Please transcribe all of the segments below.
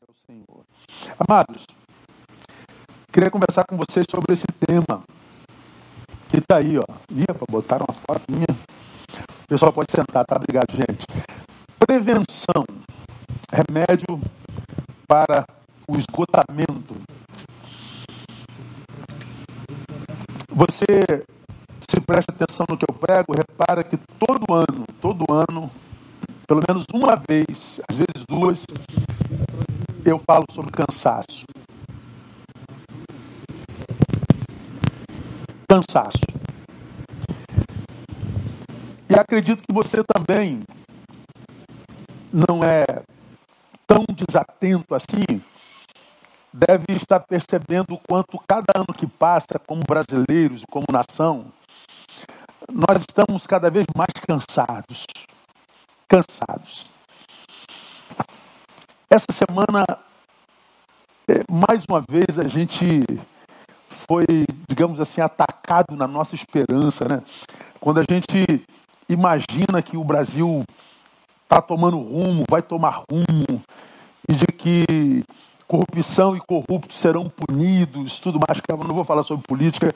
é o Senhor. Amados, queria conversar com vocês sobre esse tema que está aí, ó. Ia para botar uma foto minha. O pessoal pode sentar, tá? Obrigado, gente. Prevenção, remédio para o esgotamento. Você se presta atenção no que eu prego, repara que todo ano, todo ano, pelo menos uma vez, às vezes duas, eu falo sobre cansaço. Cansaço. E acredito que você também não é tão desatento assim, deve estar percebendo o quanto cada ano que passa, como brasileiros como nação, nós estamos cada vez mais cansados. Cansados. Essa semana, é, mais uma vez, a gente foi, digamos assim, atacado na nossa esperança, né? Quando a gente imagina que o Brasil está tomando rumo, vai tomar rumo, e de que corrupção e corruptos serão punidos, tudo mais. Que eu não vou falar sobre política,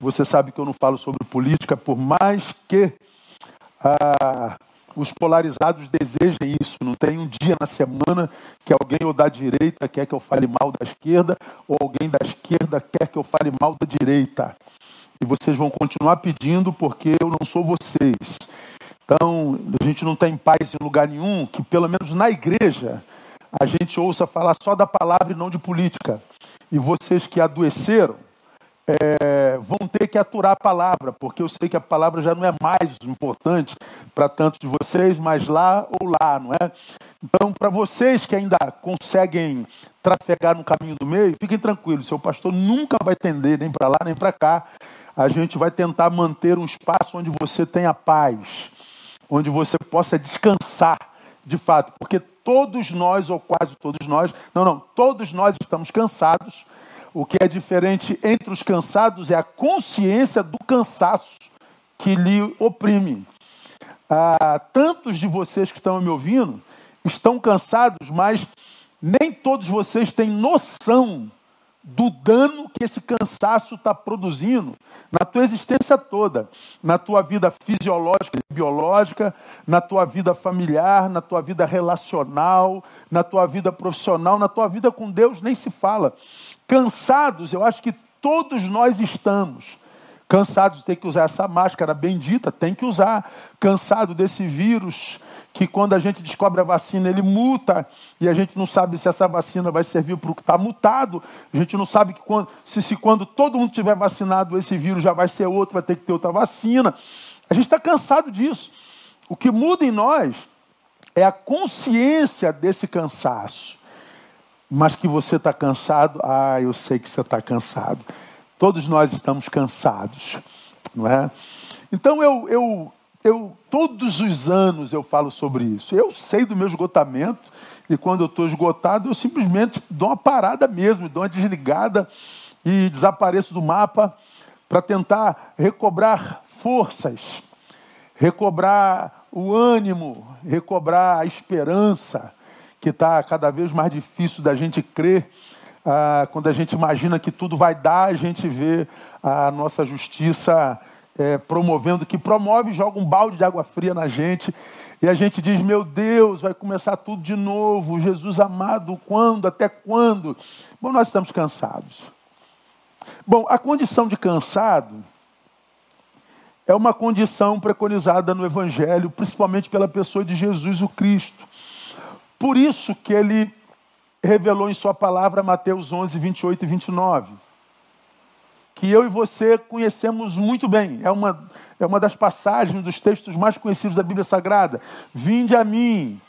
você sabe que eu não falo sobre política, por mais que ah, os polarizados desejem isso. Não tem um dia na semana que alguém ou da direita quer que eu fale mal da esquerda, ou alguém da esquerda quer que eu fale mal da direita. E vocês vão continuar pedindo porque eu não sou vocês. Então, a gente não tem paz em lugar nenhum que, pelo menos na igreja, a gente ouça falar só da palavra e não de política. E vocês que adoeceram, é, vão ter que aturar a palavra, porque eu sei que a palavra já não é mais importante para tantos de vocês, mas lá ou lá, não é? Então, para vocês que ainda conseguem trafegar no caminho do meio, fiquem tranquilos, seu pastor nunca vai tender nem para lá nem para cá. A gente vai tentar manter um espaço onde você tenha paz, onde você possa descansar de fato, porque todos nós, ou quase todos nós, não, não, todos nós estamos cansados o que é diferente entre os cansados é a consciência do cansaço que lhe oprime. Ah, tantos de vocês que estão me ouvindo estão cansados, mas nem todos vocês têm noção do dano que esse cansaço está produzindo na tua existência toda, na tua vida fisiológica e biológica, na tua vida familiar, na tua vida relacional, na tua vida profissional, na tua vida com Deus, nem se fala. Cansados, eu acho que todos nós estamos. Cansados de ter que usar essa máscara bendita, tem que usar. Cansado desse vírus que quando a gente descobre a vacina, ele muta, e a gente não sabe se essa vacina vai servir para o que está mutado, a gente não sabe que quando, se, se quando todo mundo tiver vacinado, esse vírus já vai ser outro, vai ter que ter outra vacina. A gente está cansado disso. O que muda em nós é a consciência desse cansaço. Mas que você está cansado, ah, eu sei que você está cansado. Todos nós estamos cansados, não é? Então eu, eu eu todos os anos eu falo sobre isso. Eu sei do meu esgotamento e quando eu estou esgotado eu simplesmente dou uma parada mesmo, dou uma desligada e desapareço do mapa para tentar recobrar forças, recobrar o ânimo, recobrar a esperança que está cada vez mais difícil da gente crer. Ah, quando a gente imagina que tudo vai dar, a gente vê a nossa justiça é, promovendo, que promove, joga um balde de água fria na gente. E a gente diz: Meu Deus, vai começar tudo de novo. Jesus amado, quando? Até quando? Bom, nós estamos cansados. Bom, a condição de cansado é uma condição preconizada no Evangelho, principalmente pela pessoa de Jesus o Cristo. Por isso que ele revelou em Sua palavra, Mateus 11, 28 e 29 que eu e você conhecemos muito bem. É uma, é uma das passagens dos textos mais conhecidos da Bíblia Sagrada. Vinde a mim,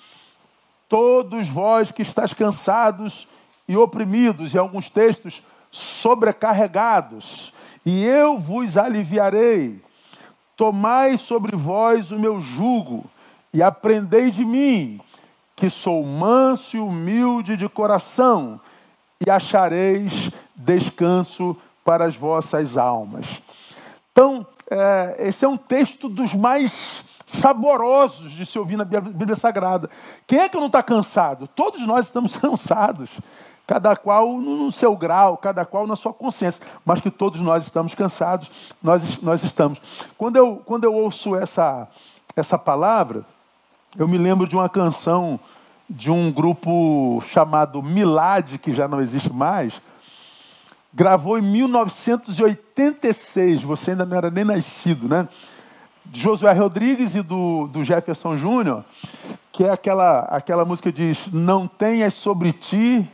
todos vós que estáis cansados e oprimidos, em alguns textos, sobrecarregados, e eu vos aliviarei. Tomai sobre vós o meu jugo e aprendei de mim, que sou manso e humilde de coração, e achareis descanso para as vossas almas. Então, é, esse é um texto dos mais saborosos de se ouvir na Bíblia Sagrada. Quem é que não está cansado? Todos nós estamos cansados, cada qual no seu grau, cada qual na sua consciência, mas que todos nós estamos cansados, nós, nós estamos. Quando eu, quando eu ouço essa, essa palavra, eu me lembro de uma canção de um grupo chamado Milad, que já não existe mais, gravou em 1986, você ainda não era nem nascido, né? De Josué Rodrigues e do, do Jefferson Júnior, que é aquela, aquela música que diz: Não tenhas sobre ti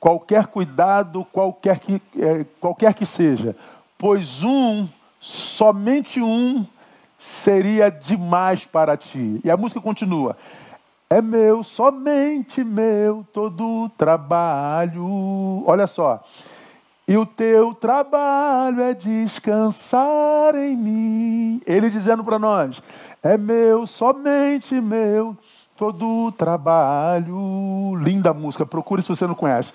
qualquer cuidado, qualquer que, é, qualquer que seja, pois um, somente um, seria demais para ti. E a música continua: É meu, somente meu, todo o trabalho. Olha só. E o teu trabalho é descansar em mim. Ele dizendo para nós: É meu, somente meu, todo o trabalho. Linda música, procure se você não conhece.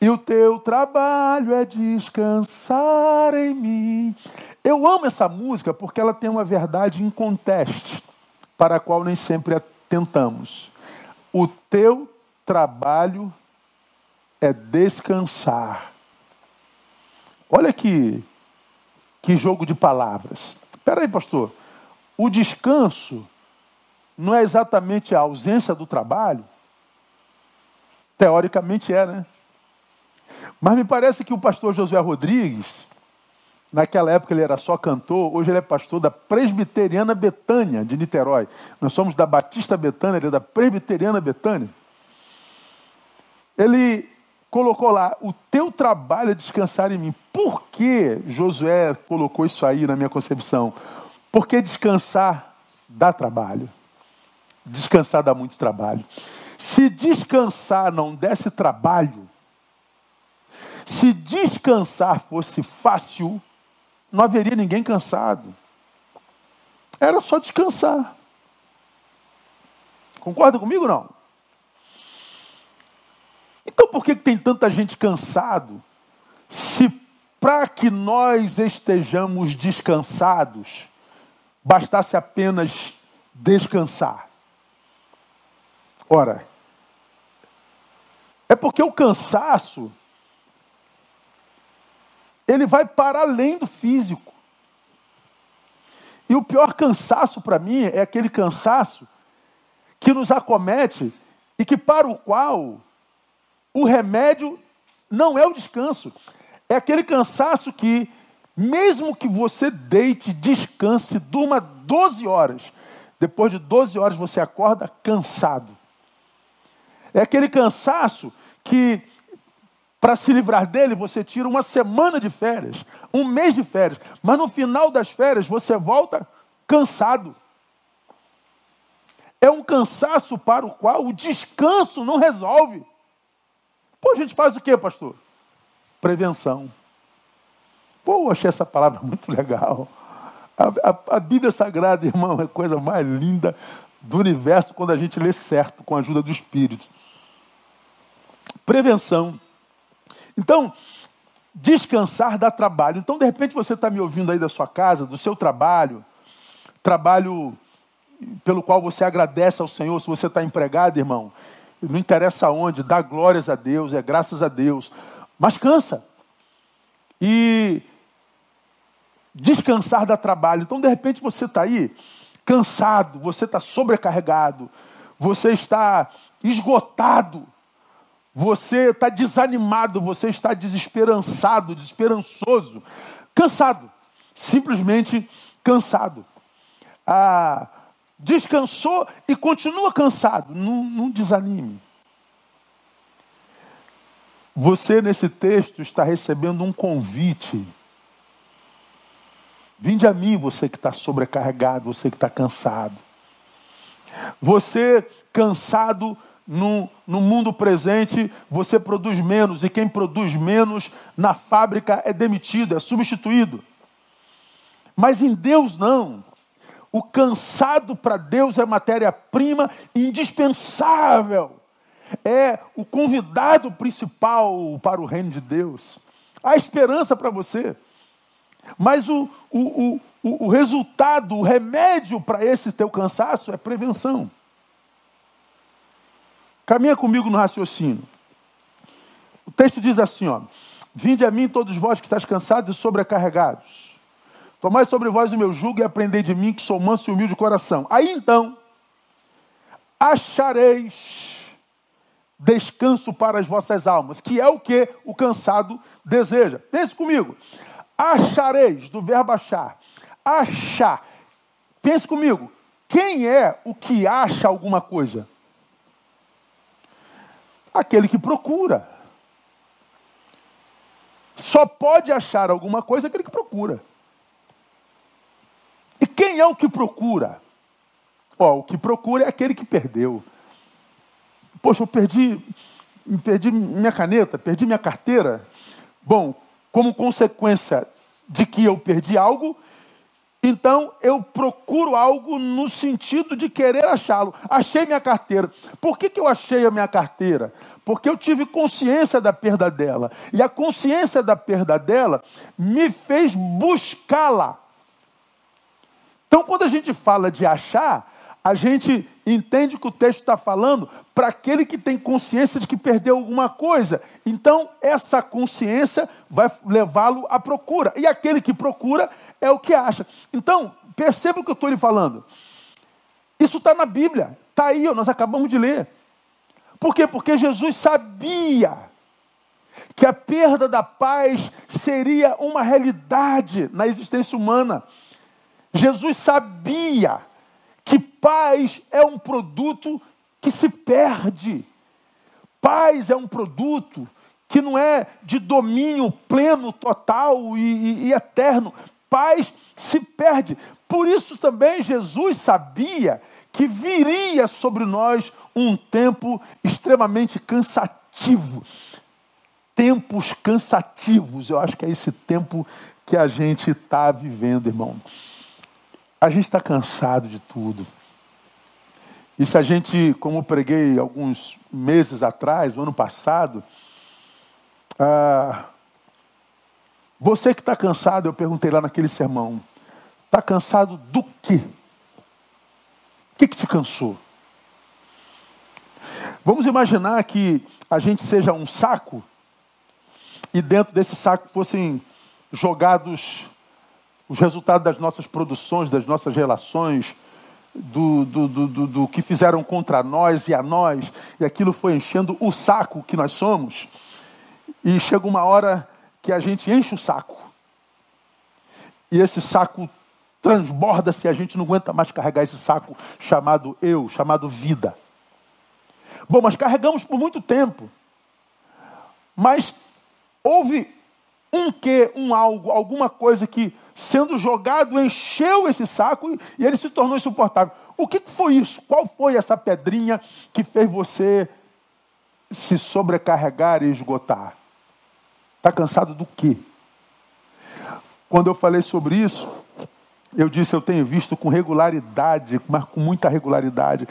E o teu trabalho é descansar em mim. Eu amo essa música porque ela tem uma verdade em conteste, para a qual nem sempre atentamos. O teu trabalho é descansar Olha que, que jogo de palavras. Espera aí, pastor. O descanso não é exatamente a ausência do trabalho? Teoricamente é, né? Mas me parece que o pastor Josué Rodrigues, naquela época ele era só cantor, hoje ele é pastor da Presbiteriana Betânia, de Niterói. Nós somos da Batista Betânia, ele é da Presbiteriana Betânia. Ele colocou lá: o teu trabalho é descansar em mim. Por que Josué colocou isso aí na minha concepção? Porque descansar dá trabalho. Descansar dá muito trabalho. Se descansar não desse trabalho, se descansar fosse fácil, não haveria ninguém cansado. Era só descansar. Concorda comigo não? Então por que tem tanta gente cansado? Se para que nós estejamos descansados, bastasse apenas descansar. Ora, é porque o cansaço ele vai para além do físico. E o pior cansaço para mim é aquele cansaço que nos acomete e que para o qual o remédio não é o descanso. É aquele cansaço que, mesmo que você deite, descanse, durma 12 horas, depois de 12 horas você acorda cansado. É aquele cansaço que, para se livrar dele, você tira uma semana de férias, um mês de férias, mas no final das férias você volta cansado. É um cansaço para o qual o descanso não resolve. Pô, a gente faz o quê, pastor? Prevenção. Pô, achei essa palavra muito legal. A, a, a, Bíblia Sagrada, irmão, é a coisa mais linda do universo quando a gente lê certo, com a ajuda do Espírito. Prevenção. Então, descansar dá trabalho. Então, de repente, você está me ouvindo aí da sua casa, do seu trabalho, trabalho pelo qual você agradece ao Senhor, se você está empregado, irmão, não interessa onde, dá glórias a Deus, é graças a Deus, mas cansa. E descansar dá trabalho. Então, de repente, você está aí cansado, você está sobrecarregado, você está esgotado, você está desanimado, você está desesperançado, desesperançoso, cansado, simplesmente cansado. Ah, descansou e continua cansado. Não, não desanime. Você, nesse texto, está recebendo um convite. Vinde a mim, você que está sobrecarregado, você que está cansado. Você cansado no, no mundo presente, você produz menos, e quem produz menos na fábrica é demitido, é substituído. Mas em Deus não. O cansado para Deus é matéria-prima indispensável. É o convidado principal para o reino de Deus. Há esperança para você. Mas o, o, o, o, resultado, o remédio para esse teu cansaço é prevenção. Caminha comigo no raciocínio. O texto diz assim, ó: Vinde a mim todos vós que estáis cansados e sobrecarregados. Tomai sobre vós o meu jugo e aprendei de mim que sou manso e humilde de coração. Aí então achareis descanso para as vossas almas, que é o que o cansado deseja. Pense comigo. Achareis, do verbo achar. Achar. Pense comigo. Quem é o que acha alguma coisa? Aquele que procura. Só pode achar alguma coisa aquele que procura. Quem é o que procura? Ó, o que procura é aquele que perdeu. Poxa, eu perdi, perdi minha caneta, perdi minha carteira. Bom, como consequência de que eu perdi algo, então eu procuro algo no sentido de querer achá-lo. Achei minha carteira. Por que, que eu achei a minha carteira? Porque eu tive consciência da perda dela. E a consciência da perda dela me fez buscá-la. Então, quando a gente fala de achar, a gente entende que o texto está falando para aquele que tem consciência de que perdeu alguma coisa. Então, essa consciência vai levá-lo à procura. E aquele que procura é o que acha. Então, perceba o que eu estou lhe falando. Isso está na Bíblia, está aí, nós acabamos de ler. Por quê? Porque Jesus sabia que a perda da paz seria uma realidade na existência humana. Jesus sabia que paz é um produto que se perde. Paz é um produto que não é de domínio pleno, total e, e, e eterno. Paz se perde. Por isso também Jesus sabia que viria sobre nós um tempo extremamente cansativo. Tempos cansativos. Eu acho que é esse tempo que a gente está vivendo, irmão. A gente está cansado de tudo. E se a gente, como preguei alguns meses atrás, no ano passado, ah, você que está cansado, eu perguntei lá naquele sermão, está cansado do quê? O que, que te cansou? Vamos imaginar que a gente seja um saco e dentro desse saco fossem jogados os resultados das nossas produções, das nossas relações, do, do, do, do, que fizeram contra nós e a nós, e aquilo foi enchendo o saco que nós somos, e chega uma hora que a gente enche o saco, e esse saco transborda-se, a gente não aguenta mais carregar esse saco chamado eu, chamado vida. Bom, mas carregamos por muito tempo, mas houve um que, um algo, alguma coisa que, sendo jogado, encheu esse saco e, ele se tornou insuportável. O que foi isso? Qual foi essa pedrinha que fez você se sobrecarregar e esgotar? Está cansado do quê? Quando eu falei sobre isso, eu disse, eu tenho visto com regularidade, mas com muita regularidade.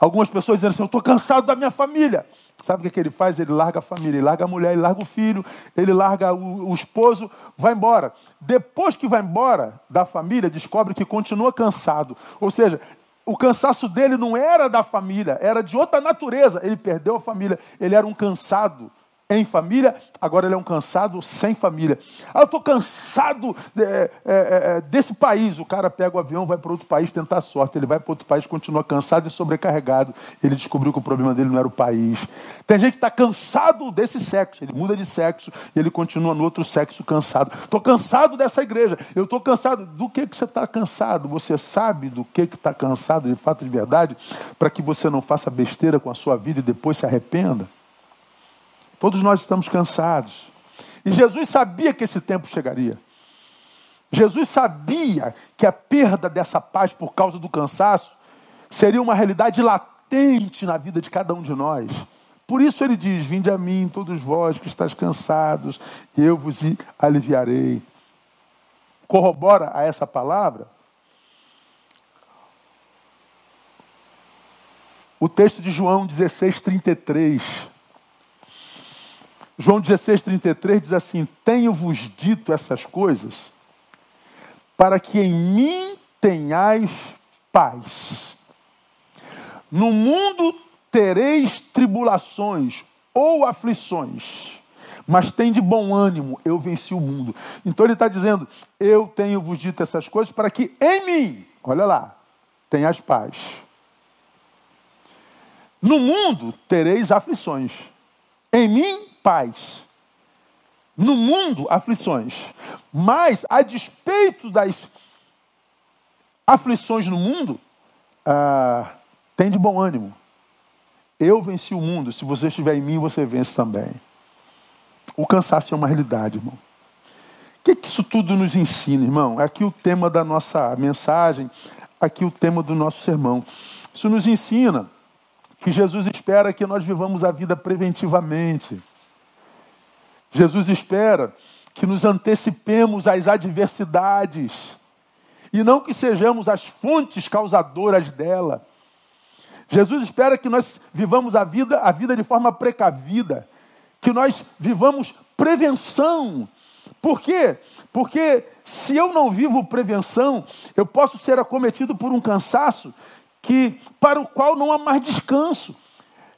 Algumas pessoas dizendo assim, eu estou cansado da minha família. Sabe o que, que ele faz? Ele larga a família, ele larga a mulher, ele larga o filho, ele larga o, o esposo, vai embora. Depois que vai embora da família, descobre que continua cansado. Ou seja, o cansaço dele não era da família, era de outra natureza. Ele perdeu a família, ele era um cansado em família, agora ele é um cansado sem família. Ah, eu estou cansado é, é, é, desse país. O cara pega o avião, vai para outro país tentar sorte. Ele vai para outro país, continua cansado e sobrecarregado. Ele descobriu que o problema dele não era o país. Tem gente que está cansado desse sexo. Ele muda de sexo e ele continua no outro sexo cansado. Estou cansado dessa igreja. Eu estou cansado. Do que, que você está cansado? Você sabe do que está cansado de fato de verdade? Para que você não faça besteira com a sua vida e depois se arrependa? Todos nós estamos cansados. E Jesus sabia que esse tempo chegaria. Jesus sabia que a perda dessa paz por causa do cansaço seria uma realidade latente na vida de cada um de nós. Por isso ele diz: Vinde a mim, todos vós que estáis cansados, eu vos aliviarei. Corrobora a essa palavra o texto de João 16, 33. João 16, 33 diz assim: Tenho-vos dito essas coisas para que em mim tenhais paz. No mundo tereis tribulações ou aflições, mas tem de bom ânimo, eu venci o mundo. Então ele está dizendo: Eu tenho vos dito essas coisas para que em mim, olha lá, tenhas paz. No mundo tereis aflições, em mim, paz. No mundo, aflições. Mas, a despeito das aflições no mundo, ah, tem de bom ânimo. Eu venci o mundo. Se você estiver em mim, você vence também. O cansaço é uma realidade, irmão. O que, que isso tudo nos ensina, irmão? É aqui o tema da nossa mensagem, aqui o tema do nosso sermão. Isso nos ensina que Jesus espera que nós vivamos a vida preventivamente. Jesus espera que nos antecipemos às adversidades e não que sejamos as fontes causadoras dela. Jesus espera que nós vivamos a vida, a vida de forma precavida, que nós vivamos prevenção. Por quê? Porque se eu não vivo prevenção, eu posso ser acometido por um cansaço que para o qual não há mais descanso.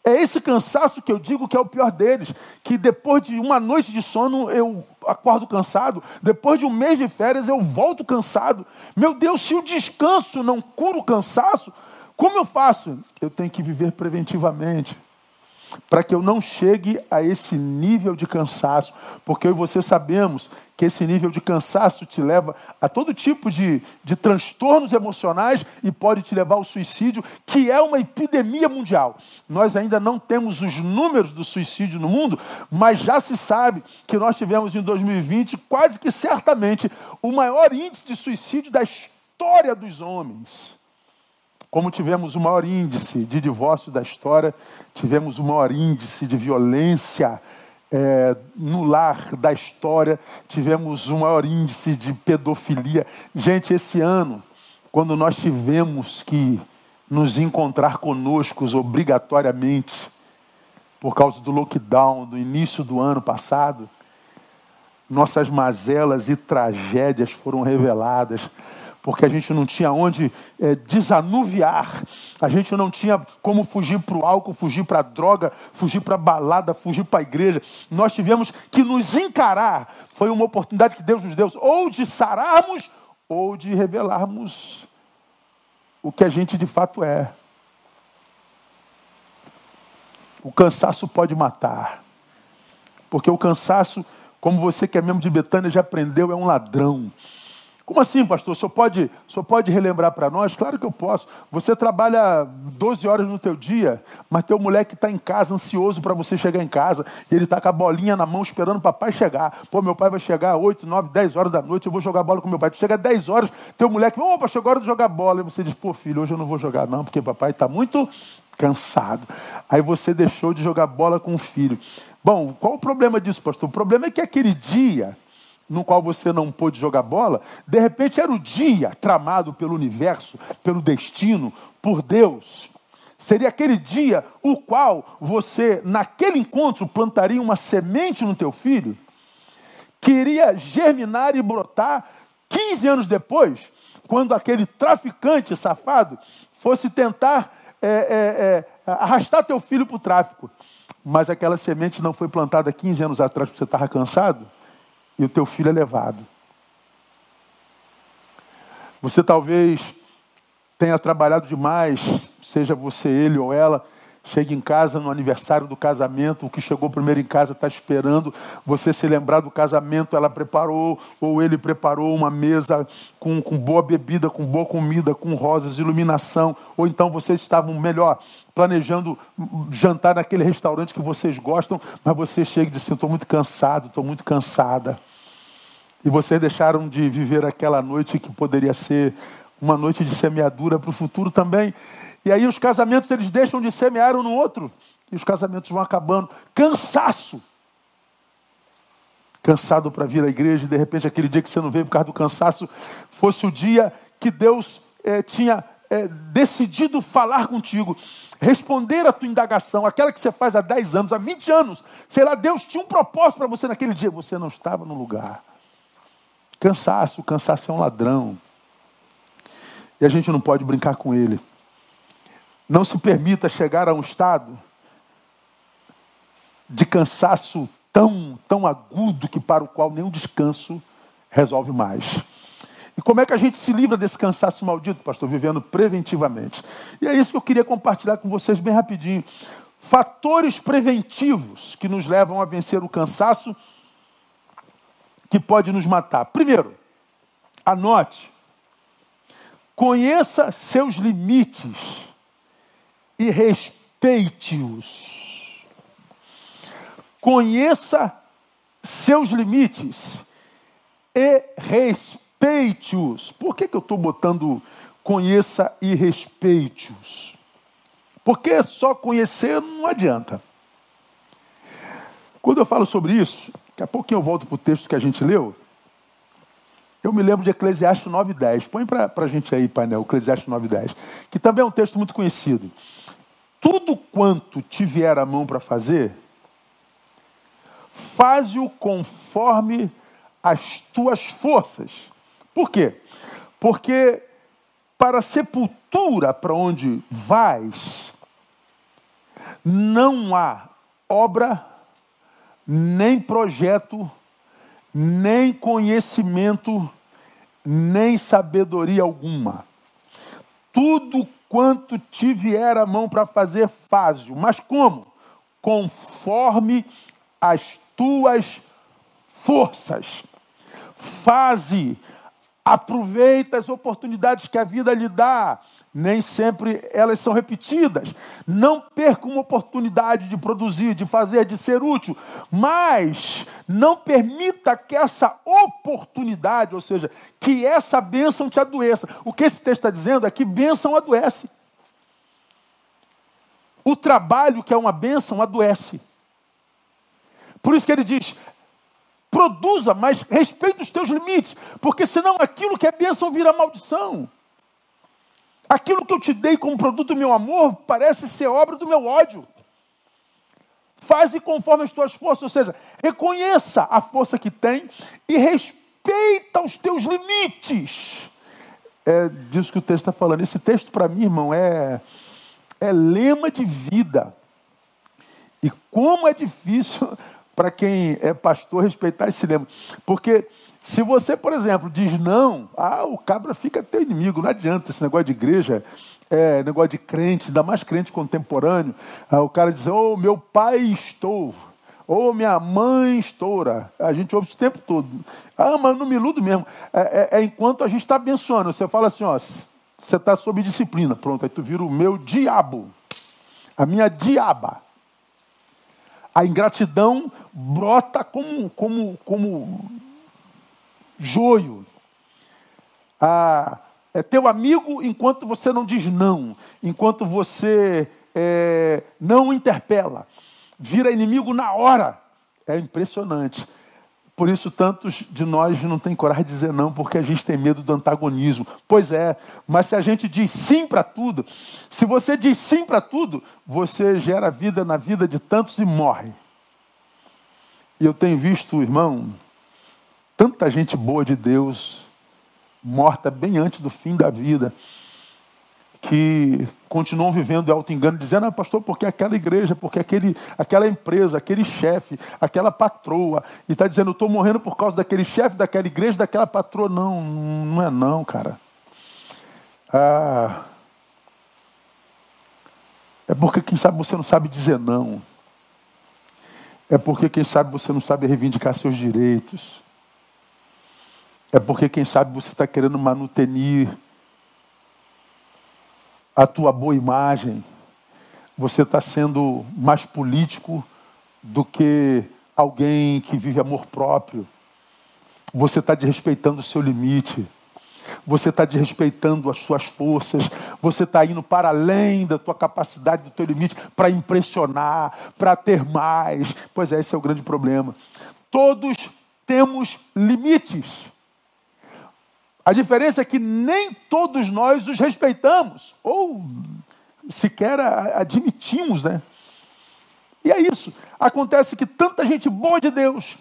É esse cansaço que eu digo que é o pior deles, que depois de uma noite de sono eu acordo cansado, depois de um mês de férias eu volto cansado. Meu Deus, se o descanso não cura o cansaço, como eu faço? Eu tenho que viver preventivamente para que eu não chegue a esse nível de cansaço, porque eu e você sabemos que esse nível de cansaço te leva a todo tipo de, de transtornos emocionais e pode te levar ao suicídio, que é uma epidemia mundial. Nós ainda não temos os números do suicídio no mundo, mas já se sabe que nós tivemos em 2020, quase que certamente, o maior índice de suicídio da história dos homens. Como tivemos o maior índice de divórcio da história, tivemos o maior índice de violência é, no lar da história, tivemos o maior índice de pedofilia. Gente, esse ano, quando nós tivemos que nos encontrar conosco obrigatoriamente, por causa do lockdown do início do ano passado, nossas mazelas e tragédias foram reveladas porque a gente não tinha onde é, desanuviar, a gente não tinha como fugir para o álcool, fugir para a droga, fugir para a balada, fugir para a igreja. Nós tivemos que nos encarar. Foi uma oportunidade que Deus nos deu, ou de sararmos, ou de revelarmos o que a gente de fato é. O cansaço pode matar, porque o cansaço, como você que é membro de Betânia já aprendeu, é um ladrão. Como assim, pastor? O senhor pode, o senhor pode relembrar para nós? Claro que eu posso. Você trabalha 12 horas no teu dia, mas teu moleque está em casa, ansioso para você chegar em casa, e ele está com a bolinha na mão esperando o papai chegar. Pô, meu pai vai chegar 8, 9, 10 horas da noite, eu vou jogar bola com meu pai. Tu chega 10 horas, teu moleque, opa, chegou a hora de jogar bola. E você diz, pô, filho, hoje eu não vou jogar não, porque papai está muito cansado. Aí você deixou de jogar bola com o filho. Bom, qual o problema disso, pastor? O problema é que aquele dia no qual você não pôde jogar bola, de repente era o dia tramado pelo universo, pelo destino, por Deus. Seria aquele dia o qual você, naquele encontro, plantaria uma semente no teu filho, que iria germinar e brotar 15 anos depois, quando aquele traficante safado fosse tentar é, é, é, arrastar teu filho para o tráfico. Mas aquela semente não foi plantada 15 anos atrás porque você estava cansado e o teu filho é levado. Você talvez tenha trabalhado demais, seja você ele ou ela, chega em casa no aniversário do casamento, o que chegou primeiro em casa está esperando você se lembrar do casamento, ela preparou, ou ele preparou uma mesa com, com boa bebida, com boa comida, com rosas, iluminação, ou então vocês estavam melhor planejando jantar naquele restaurante que vocês gostam, mas você chega e diz assim, estou muito cansado, estou muito cansada. E vocês deixaram de viver aquela noite que poderia ser uma noite de semeadura para o futuro também. E aí os casamentos eles deixam de semear um no outro. E os casamentos vão acabando. Cansaço. Cansado para vir à igreja, e de repente aquele dia que você não veio por causa do cansaço, fosse o dia que Deus é, tinha é, decidido falar contigo, responder a tua indagação, aquela que você faz há 10 anos, há 20 anos. Sei lá, Deus tinha um propósito para você naquele dia, você não estava no lugar. Cansaço, cansaço é um ladrão. E a gente não pode brincar com ele. Não se permita chegar a um estado de cansaço tão, tão agudo que para o qual nenhum descanso resolve mais. E como é que a gente se livra desse cansaço maldito, pastor? Vivendo preventivamente. E é isso que eu queria compartilhar com vocês bem rapidinho. Fatores preventivos que nos levam a vencer o cansaço que pode nos matar. Primeiro, anote, conheça seus limites e respeite-os. Conheça seus limites e respeite-os. Por que, que eu estou botando conheça e respeite-os? Porque só conhecer não adianta. Quando eu falo sobre isso, daqui a pouquinho eu volto para o texto que a gente leu. Eu me lembro de Eclesiastes 9,10. Põe para a gente aí, painel, Eclesiastes 9,10. Que também é um texto muito conhecido. Tudo quanto te vier a mão para fazer, faze-o conforme as tuas forças. Por quê? Porque para a sepultura para onde vais, não há obra, nem projeto, nem conhecimento, nem sabedoria alguma. Tudo quanto te vier a mão para fazer, faz-o. Mas como? Conforme as tuas forças. Faze Aproveita as oportunidades que a vida lhe dá. Nem sempre elas são repetidas. Não perca uma oportunidade de produzir, de fazer, de ser útil. Mas não permita que essa oportunidade, ou seja, que essa bênção te adoeça. O que esse texto está dizendo é que bênção adoece. O trabalho que é uma bênção adoece. Por isso que ele diz: Produza, mas respeite os teus limites, porque senão aquilo que é bênção vira maldição. Aquilo que eu te dei como produto do meu amor parece ser obra do meu ódio. Faze conforme as tuas forças, ou seja, reconheça a força que tem e respeita os teus limites. É disso que o texto está falando. Esse texto, para mim, irmão, é, é lema de vida. E como é difícil para quem é pastor respeitar esse lema. Porque se você, por exemplo, diz não, ah, o cabra fica teu inimigo, não adianta esse negócio de igreja, é, negócio de crente, ainda mais crente contemporâneo. Ah, o cara diz, oh, meu pai estou, ou oh, minha mãe estoura. A gente ouve isso o tempo todo. Ah, mas não me iludo mesmo. É, é, é enquanto a gente está abençoando. Você fala assim, ó, você está sob disciplina. Pronto, aí tu vira o meu diabo. A minha diaba. A ingratidão brota como, como, como joio. Ah, é teu amigo enquanto você não diz não, enquanto você é, não interpela. Vira inimigo na hora. É impressionante. Por isso, tantos de nós não têm coragem de dizer não, porque a gente tem medo do antagonismo. Pois é, mas se a gente diz sim para tudo, se você diz sim para tudo, você gera vida na vida de tantos e morre. E eu tenho visto, irmão, tanta gente boa de Deus morta bem antes do fim da vida, que continuam vivendo de auto-engano, dizendo, ah, pastor, porque aquela igreja, porque aquele, aquela empresa, aquele chefe, aquela patroa, e está dizendo, eu estou morrendo por causa daquele chefe, daquela igreja, daquela patroa. Não, não é não, cara. Ah, é porque, quem sabe, você não sabe dizer não. É porque, quem sabe, você não sabe reivindicar seus direitos. É porque, quem sabe, você está querendo manutenir a tua boa imagem. Você está sendo mais político do que alguém que vive amor próprio. Você está desrespeitando o seu limite. Você está desrespeitando as suas forças, você está indo para além da tua capacidade, do teu limite, para impressionar, para ter mais. Pois é, esse é o grande problema. Todos temos limites. A diferença é que nem todos nós os respeitamos, ou sequer admitimos, né? E é isso. Acontece que tanta gente boa de Deus,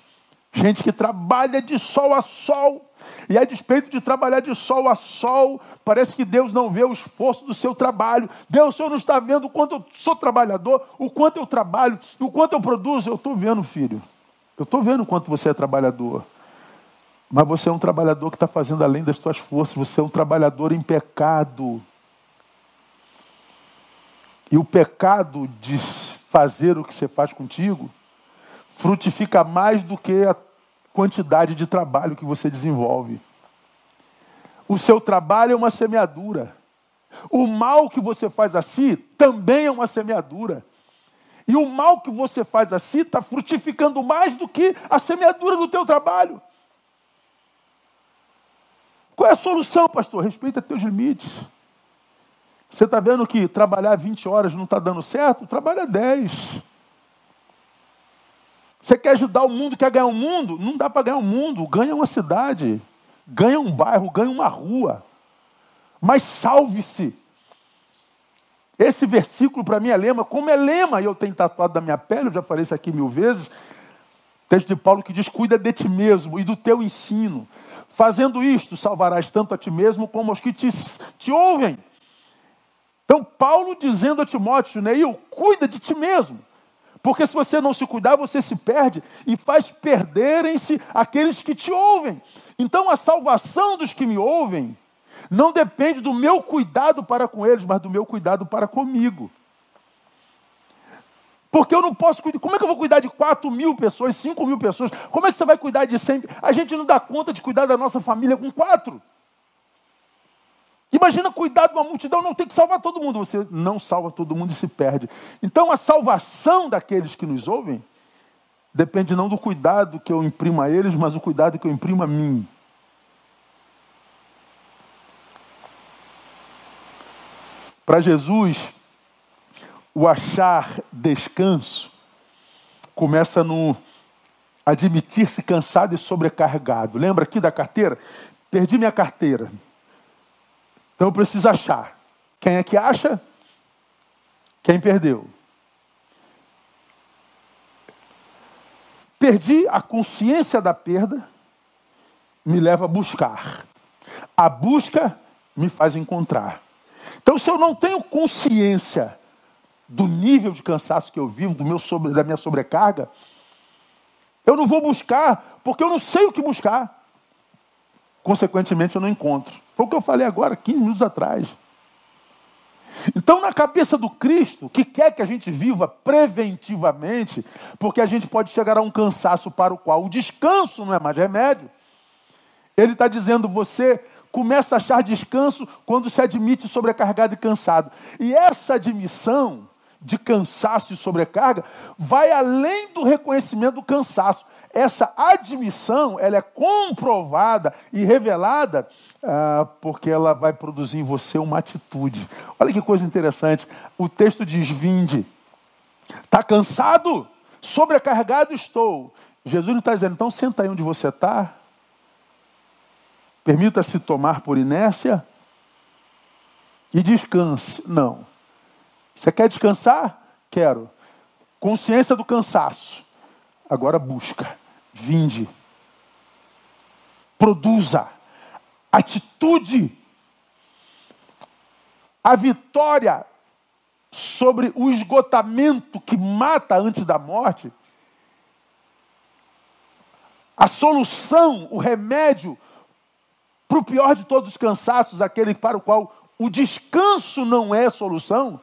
gente que trabalha de sol a sol, E a despeito de trabalhar de sol a sol, parece que Deus não vê o esforço do seu trabalho. Deus, o Senhor não está vendo o quanto eu sou trabalhador, o quanto eu trabalho, o quanto eu produzo. Eu estou vendo, filho. Eu estou vendo o quanto você é trabalhador. Mas você é um trabalhador que está fazendo além das suas forças. Você é um trabalhador em pecado. E o pecado de fazer o que você faz contigo frutifica mais do que a quantidade de trabalho que você desenvolve. O seu trabalho é uma semeadura. O mal que você faz a si também é uma semeadura. E o mal que você faz a si está frutificando mais do que a semeadura do teu trabalho. Qual é a solução, pastor? Respeita teus limites. Você está vendo que trabalhar 20 horas não está dando certo? Trabalha 10. Você quer ajudar o mundo, quer ganhar o mundo? Não dá para ganhar o mundo. Ganha uma cidade, ganha um bairro, ganha uma rua. Mas salve-se. Esse versículo para mim é lema. Como é lema, e eu tenho tatuado da minha pele, eu já falei isso aqui mil vezes. Texto de Paulo que diz: Cuida de ti mesmo e do teu ensino. Fazendo isto, salvarás tanto a ti mesmo como aos que te, te ouvem. Então, Paulo dizendo a Timóteo, Neil, cuida de ti mesmo. Porque se você não se cuidar, você se perde e faz perderem-se aqueles que te ouvem. Então a salvação dos que me ouvem não depende do meu cuidado para com eles, mas do meu cuidado para comigo. Porque eu não posso cuidar. Como é que eu vou cuidar de 4 mil pessoas, 5 mil pessoas? Como é que você vai cuidar de 100? A gente não dá conta de cuidar da nossa família com quatro. Imagina cuidar de uma multidão, não tem que salvar todo mundo. Você não salva todo mundo e se perde. Então a salvação daqueles que nos ouvem depende não do cuidado que eu imprimo a eles, mas do cuidado que eu imprimo a mim. Para Jesus, o achar descanso começa no admitir-se cansado e sobrecarregado. Lembra aqui da carteira? Perdi minha carteira. Então eu preciso achar. Quem é que acha? Quem perdeu. Perdi a consciência da perda, me leva a buscar. A busca me faz encontrar. Então, se eu não tenho consciência do nível de cansaço que eu vivo, do meu sobre, da minha sobrecarga, eu não vou buscar, porque eu não sei o que buscar. Consequentemente, eu não encontro. Foi o que eu falei agora, 15 minutos atrás. Então, na cabeça do Cristo, que quer que a gente viva preventivamente, porque a gente pode chegar a um cansaço para o qual o descanso não é mais remédio, ele está dizendo: você começa a achar descanso quando se admite sobrecarregado e cansado. E essa admissão de cansaço e sobrecarga vai além do reconhecimento do cansaço essa admissão ela é comprovada e revelada ah, porque ela vai produzir em você uma atitude. Olha que coisa interessante. O texto diz: Vinde. Está cansado? Sobrecarregado estou. Jesus está dizendo: então senta aí onde você está. Permita-se tomar por inércia e descanse. Não. Você quer descansar? Quero. Consciência do cansaço. Agora busca. Vinde. Produza. Atitude. A vitória sobre o esgotamento que mata antes da morte. A solução, o remédio para o pior de todos os cansaços, aquele para o qual o descanso não é solução,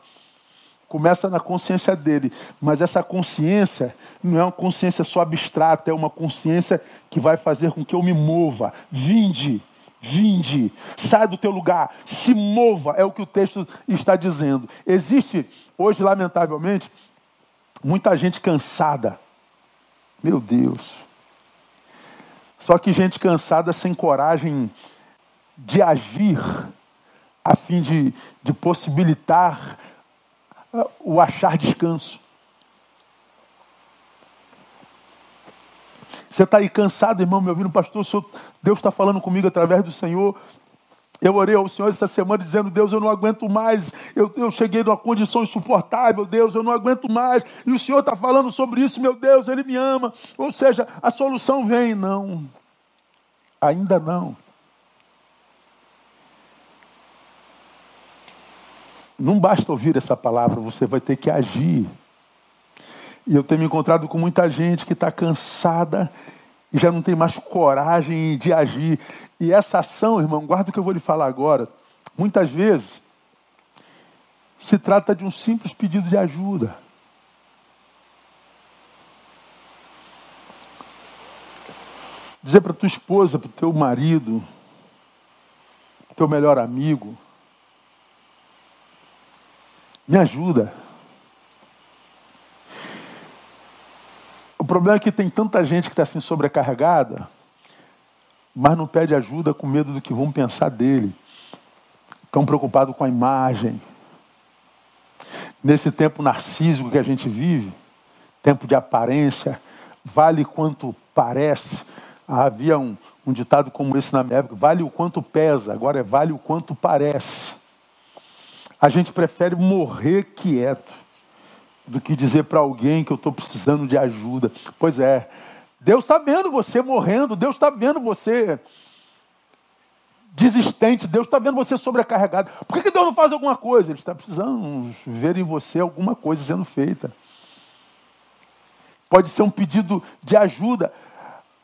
Começa na consciência dele, mas essa consciência não é uma consciência só abstrata, é uma consciência que vai fazer com que eu me mova. Vinde, vinde, sai do teu lugar, se mova, é o que o texto está dizendo. Existe hoje, lamentavelmente, muita gente cansada. Meu Deus. Só que gente cansada sem coragem de agir a fim de, de possibilitar o achar descanso. Você está aí cansado, irmão, me ouvindo, pastor, Senhor, Deus está falando comigo através do Senhor. Eu orei ao Senhor essa semana dizendo, Deus, eu não aguento mais, eu, eu cheguei numa condição insuportável, Deus, eu não aguento mais. E o Senhor está falando sobre isso, meu Deus, Ele me ama. Ou seja, a solução vem, não. Ainda não. Não basta ouvir essa palavra, você vai ter que agir. E eu tenho me encontrado com muita gente que está cansada e já não tem mais coragem de agir. E essa ação, irmão, guarda o que eu vou lhe falar agora. Muitas vezes se trata de um simples pedido de ajuda. Dizer para tua esposa, para o teu marido, teu melhor amigo, me ajuda. O problema é que tem tanta gente que está assim sobrecarregada, mas não pede ajuda com medo do que vão pensar dele. Estão preocupados com a imagem. Nesse tempo narcísico que a gente vive, tempo de aparência, vale quanto parece. Havia um, um ditado como esse na minha época: vale o quanto pesa, agora é vale o quanto parece. A gente prefere morrer quieto do que dizer para alguém que eu estou precisando de ajuda. Pois é, Deus está vendo você morrendo, Deus está vendo você desistente, Deus está vendo você sobrecarregado. Por que Deus não faz alguma coisa? Ele está precisando ver em você alguma coisa sendo feita. Pode ser um pedido de ajuda,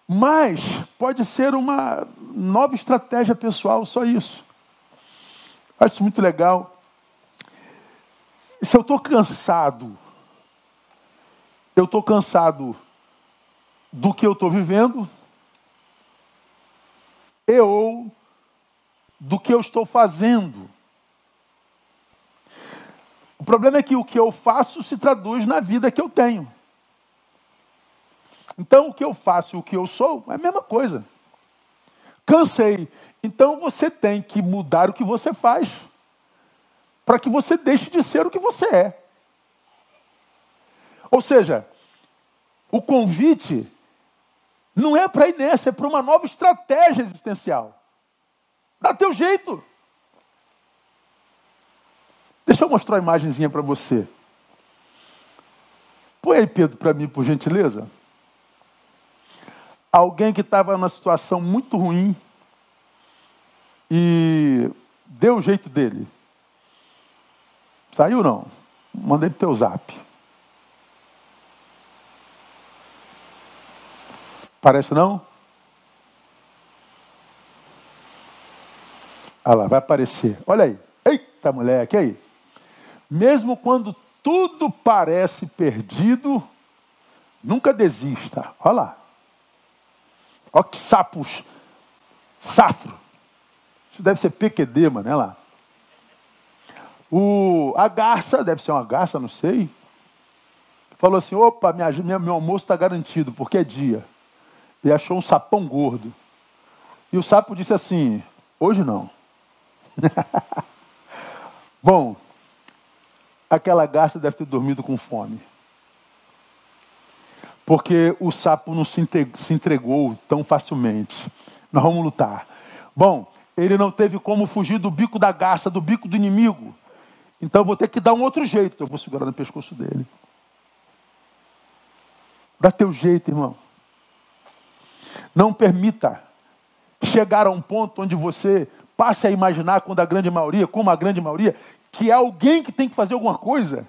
mas pode ser uma nova estratégia pessoal, só isso. Acho muito legal. Se eu estou cansado, eu estou cansado do que eu estou vivendo, e ou do que eu estou fazendo. O problema é que o que eu faço se traduz na vida que eu tenho. Então, o que eu faço e o que eu sou é a mesma coisa. Cansei. Então, você tem que mudar o que você faz para que você deixe de ser o que você é. Ou seja, o convite não é para nessa, é para uma nova estratégia existencial. Dá teu jeito. Deixa eu mostrar uma imagenzinha para você. Põe aí, Pedro, para mim, por gentileza. Alguém que estava numa situação muito ruim e deu o jeito dele. Saiu não? Mandei pro teu zap. Parece não? Olha lá, vai aparecer. Olha aí. Eita, moleque, aí. Mesmo quando tudo parece perdido, nunca desista. Olha lá. Olha que sapos. Safro. Isso deve ser PQD, mano. Olha lá. O, a garça, deve ser uma garça, não sei. Falou assim: opa, minha, minha meu almoço está garantido, porque é dia. E achou um sapão gordo. E o sapo disse assim: hoje não. Bom, aquela garça deve ter dormido com fome. Porque o sapo não se entregou tão facilmente. Nós vamos lutar. Bom, ele não teve como fugir do bico da garça, do bico do inimigo. Então eu vou ter que dar um outro jeito. Eu vou segurar no pescoço dele. Dá teu jeito, irmão. Não permita chegar a um ponto onde você passe a imaginar, quando a grande maioria, como a grande maioria, que é alguém que tem que fazer alguma coisa.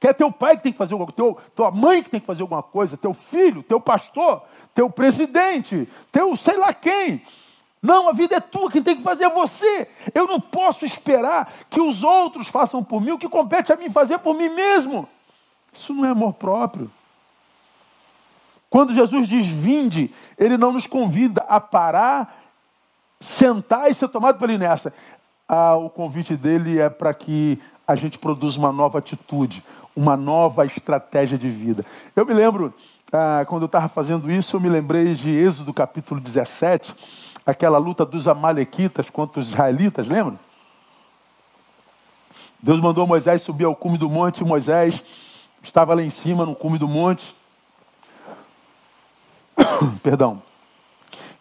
Que é teu pai que tem que fazer alguma coisa, tua mãe que tem que fazer alguma coisa, teu filho, teu pastor, teu presidente, teu sei lá quem. Não, a vida é tua, quem tem que fazer é você. Eu não posso esperar que os outros façam por mim o que compete a mim fazer por mim mesmo. Isso não é amor próprio. Quando Jesus diz vinde, ele não nos convida a parar, sentar e ser tomado pela inércia. Ah, o convite dele é para que a gente produza uma nova atitude, uma nova estratégia de vida. Eu me lembro, ah, quando eu estava fazendo isso, eu me lembrei de Êxodo capítulo 17 aquela luta dos amalequitas contra os israelitas, lembra? Deus mandou Moisés subir ao cume do monte, e Moisés estava lá em cima, no cume do monte. Perdão.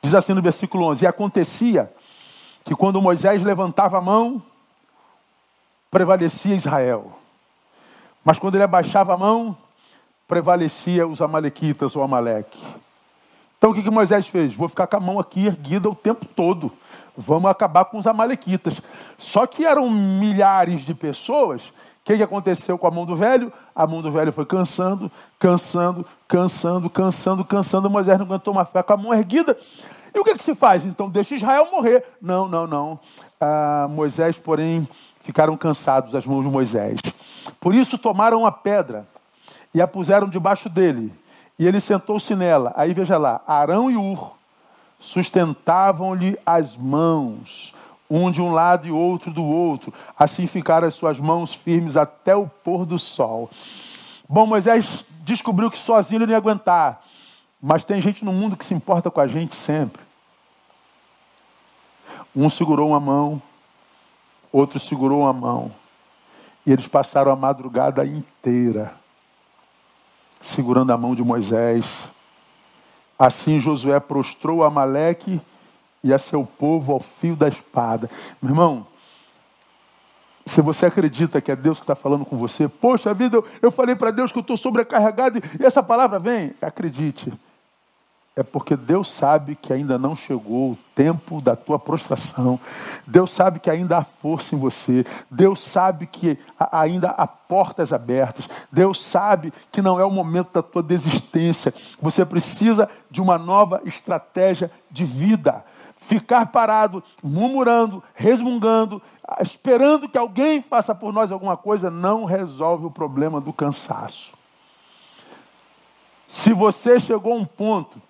Diz assim no versículo 11: E acontecia que quando Moisés levantava a mão, prevalecia Israel. Mas quando ele abaixava a mão, prevalecia os amalequitas ou Amaleque. Então o que, que Moisés fez? Vou ficar com a mão aqui erguida o tempo todo. Vamos acabar com os amalequitas. Só que eram milhares de pessoas. O que, que aconteceu com a mão do velho? A mão do velho foi cansando, cansando, cansando, cansando, cansando. Moisés não aguentou mais ficar com a mão erguida. E o que, que se faz? Então deixa Israel morrer. Não, não, não. Ah, Moisés, porém, ficaram cansados as mãos de Moisés. Por isso tomaram a pedra e a puseram debaixo dele. E ele sentou-se nela. Aí veja lá, Arão e Ur sustentavam-lhe as mãos, um de um lado e outro do outro. Assim ficaram as suas mãos firmes até o pôr do sol. Bom, Moisés descobriu que sozinho ele não ia aguentar. Mas tem gente no mundo que se importa com a gente sempre. Um segurou uma mão, outro segurou uma mão. E eles passaram a madrugada inteira segurando a mão de Moisés. Assim Josué prostrou Amaleque e a seu povo ao fio da espada. Meu irmão, se você acredita que é Deus que está falando com você, poxa vida, eu, eu falei para Deus que eu estou sobrecarregado e essa palavra vem, acredite é porque Deus sabe que ainda não chegou o tempo da tua prostração. Deus sabe que ainda há força em você. Deus sabe que ainda há portas abertas. Deus sabe que não é o momento da tua desistência. Você precisa de uma nova estratégia de vida. Ficar parado, murmurando, resmungando, esperando que alguém faça por nós alguma coisa, não resolve o problema do cansaço. Se você chegou a um ponto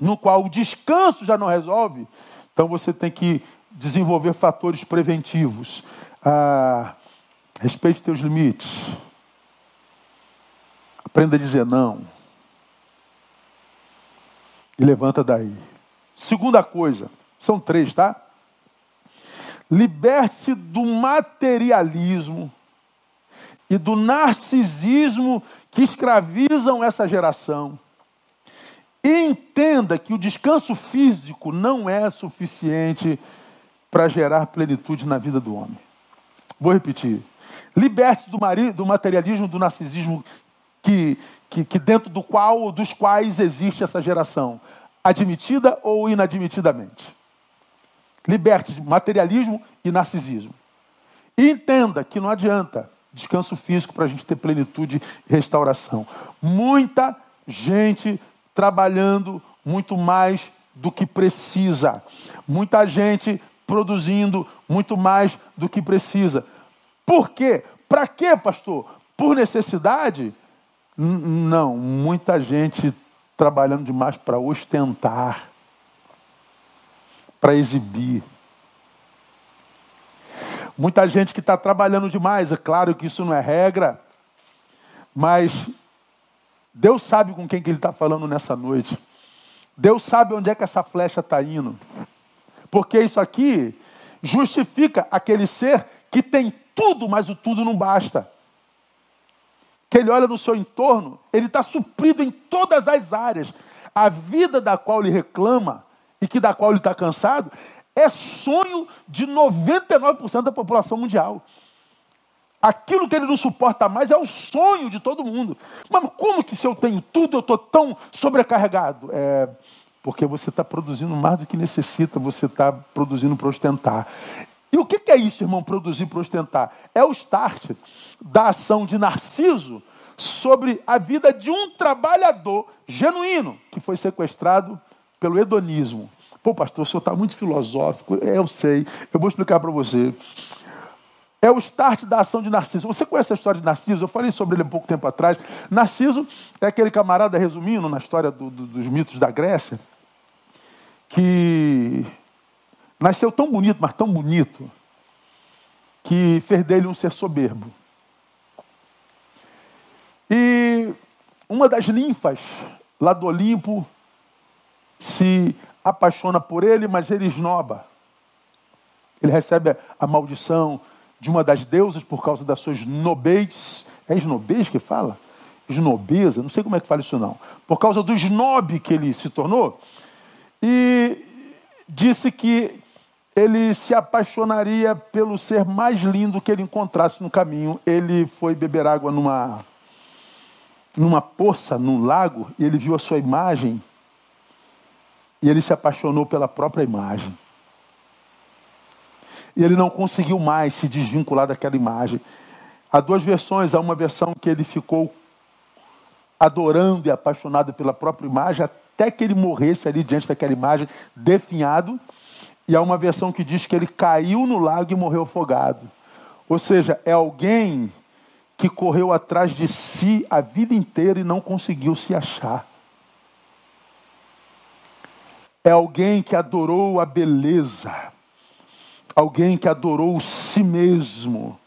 no qual o descanso já não resolve, então você tem que desenvolver fatores preventivos. Ah, respeite teus limites. Aprenda a dizer não. E levanta daí. Segunda coisa, são três, tá? Liberte-se do materialismo e do narcisismo que escravizam essa geração. Entenda que o descanso físico não é suficiente para gerar plenitude na vida do homem. Vou repetir. Liberte-se do, do materialismo, do narcisismo que, que, que, dentro do qual dos quais existe essa geração, admitida ou inadmitidamente. Liberte de materialismo e narcisismo. E entenda que não adianta descanso físico para a gente ter plenitude e restauração. Muita gente trabalhando muito mais do que precisa. Muita gente produzindo muito mais do que precisa. Por quê? Para quê, pastor? Por necessidade? Não, muita gente trabalhando demais para ostentar, para exibir. Muita gente que está trabalhando demais, é claro que isso não é regra, mas Deus sabe com quem que ele está falando nessa noite. Deus sabe onde é que essa flecha está indo. Porque isso aqui justifica aquele ser que tem tudo, mas o tudo não basta. Que ele olha no seu entorno, ele está suprido em todas as áreas. A vida da qual ele reclama e que da qual ele está cansado é sonho de 99% da população mundial. Aquilo que ele não suporta mais é o sonho de todo mundo. Mas como que se eu tenho tudo, eu estou tão sobrecarregado? É porque você está produzindo mais do que necessita, você está produzindo para ostentar. E o que é isso, irmão, produzir para ostentar? É o start da ação de Narciso sobre a vida de um trabalhador genuíno que foi sequestrado pelo hedonismo. Pô, pastor, o senhor está muito filosófico. É, eu sei. Eu vou explicar para você. É o start da ação de Narciso. Você conhece a história de Narciso? Eu falei sobre ele um pouco tempo atrás. Narciso é aquele camarada, resumindo, na história do, do, dos mitos da Grécia, que nasceu tão bonito, mas tão bonito, que fez dele um ser soberbo. E uma das ninfas lá do Olimpo se apaixona por ele, mas ele esnoba. Ele recebe a maldição de uma das deusas por causa das suas nobez. É esnobez que fala? Esnobeza, não sei como é que fala isso não. Por causa do snob que ele se tornou. E disse que ele se apaixonaria pelo ser mais lindo que ele encontrasse no caminho. Ele foi beber água numa, numa poça, num lago, e ele viu a sua imagem E ele se apaixonou pela própria imagem. E ele não conseguiu mais se desvincular daquela imagem. Há duas versões. Há uma versão que ele ficou adorando e apaixonado pela própria imagem até que ele morresse ali diante daquela imagem, definhado. E há uma versão que diz que ele caiu no lago e morreu afogado. Ou seja, é alguém que correu atrás de si a vida inteira e não conseguiu se achar. É alguém que adorou a beleza, alguém que adorou si mesmo,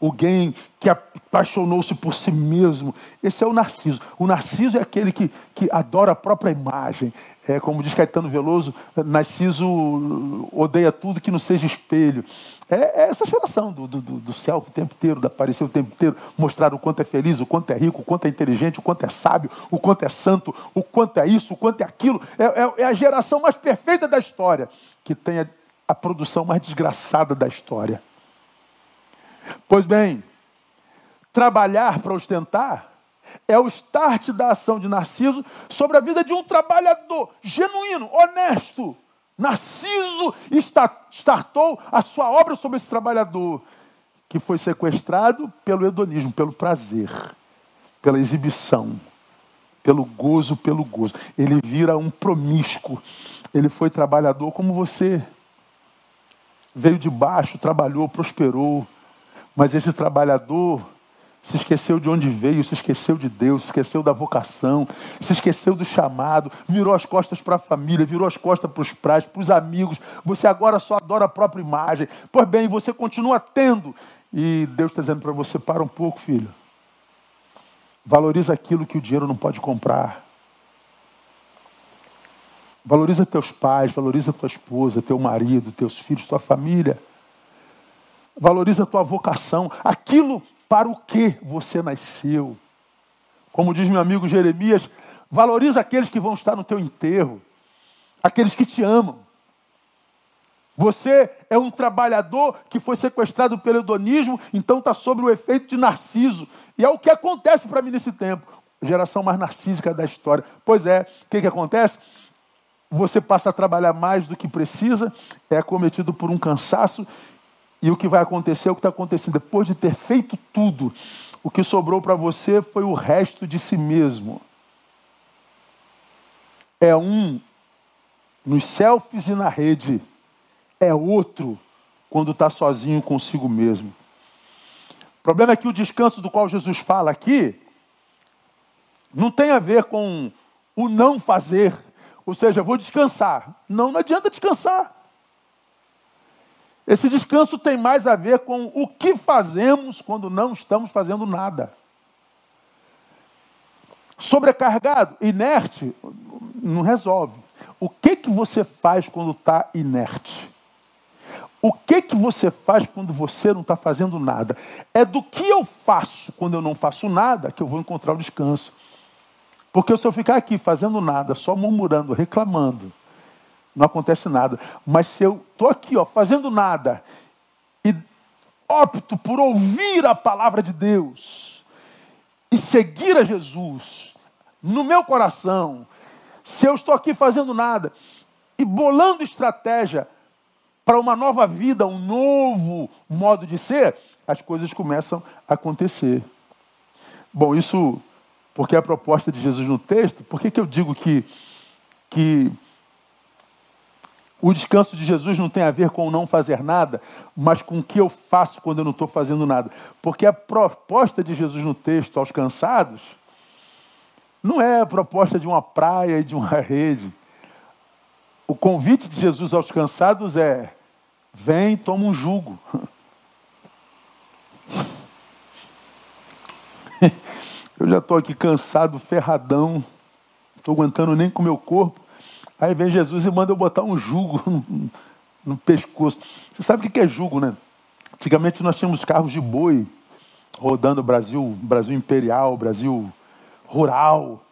alguém que apaixonou-se por si mesmo. Esse é o narciso. O narciso é aquele que, que adora a própria imagem. É, como diz Caetano Veloso, Narciso odeia tudo que não seja espelho. É, é essa geração do, do, do self o tempo inteiro, da aparecer o tempo inteiro, mostrar o quanto é feliz, o quanto é rico, o quanto é inteligente, o quanto é sábio, o quanto é santo, o quanto é isso, o quanto é aquilo. É, é, é a geração mais perfeita da história, que tem a produção mais desgraçada da história. Pois bem, trabalhar para ostentar é o start da ação de Narciso sobre a vida de um trabalhador genuíno, honesto. Narciso startou a sua obra sobre esse trabalhador que foi sequestrado pelo hedonismo, pelo prazer, pela exibição, pelo gozo, pelo gozo. Ele vira um promíscuo. Ele foi trabalhador como você. Veio de baixo, trabalhou, prosperou. Mas esse trabalhador se esqueceu de onde veio, se esqueceu de Deus, se esqueceu da vocação, se esqueceu do chamado, virou as costas para a família, virou as costas para os pais, para os amigos. Você agora só adora a própria imagem. Pois bem, você continua tendo. E Deus está dizendo para você: para um pouco, filho. Valoriza aquilo que o dinheiro não pode comprar. Valoriza teus pais, valoriza tua esposa, teu marido, teus filhos, tua família. Valoriza tua vocação. Aquilo para o que você nasceu. Como diz meu amigo Jeremias, valoriza aqueles que vão estar no teu enterro, aqueles que te amam. Você é um trabalhador que foi sequestrado pelo hedonismo, então está sob o efeito de narciso. E é o que acontece para mim nesse tempo. Geração mais narcísica da história. Pois é, o que, que acontece? Você passa a trabalhar mais do que precisa, é acometido por um cansaço e o que vai acontecer é o que está acontecendo. Depois de ter feito tudo, o que sobrou para você foi o resto de si mesmo. É um nos selfies e na rede, é outro quando está sozinho consigo mesmo. O problema é que o descanso do qual Jesus fala aqui não tem a ver com o não fazer, ou seja, vou descansar. Não, não adianta descansar. Esse descanso tem mais a ver com o que fazemos quando não estamos fazendo nada. Sobrecarregado, inerte, não resolve. O que que você faz quando está inerte? O que que você faz quando você não está fazendo nada? É do que eu faço quando eu não faço nada que eu vou encontrar o descanso. Porque se eu ficar aqui fazendo nada, só murmurando, reclamando, não acontece nada. Mas se eu estou aqui, ó, fazendo nada, e opto por ouvir a palavra de Deus e seguir a Jesus no meu coração, se eu estou aqui fazendo nada e bolando estratégia para uma nova vida, um novo modo de ser, as coisas começam a acontecer. Bom, isso porque a proposta de Jesus no texto, por que, que eu digo que, que o descanso de Jesus não tem a ver com não fazer nada, mas com o que eu faço quando eu não estou fazendo nada. Porque a proposta de Jesus no texto aos cansados não é a proposta de uma praia e de uma rede. O convite de Jesus aos cansados é: vem, toma um jugo. Eu já estou aqui cansado, ferradão, não estou aguentando nem com o meu corpo. Aí vem Jesus e manda eu botar um jugo no, no pescoço. Você sabe o que é jugo, né? Antigamente nós tínhamos carros de boi rodando o Brasil, Brasil imperial, Brasil rural.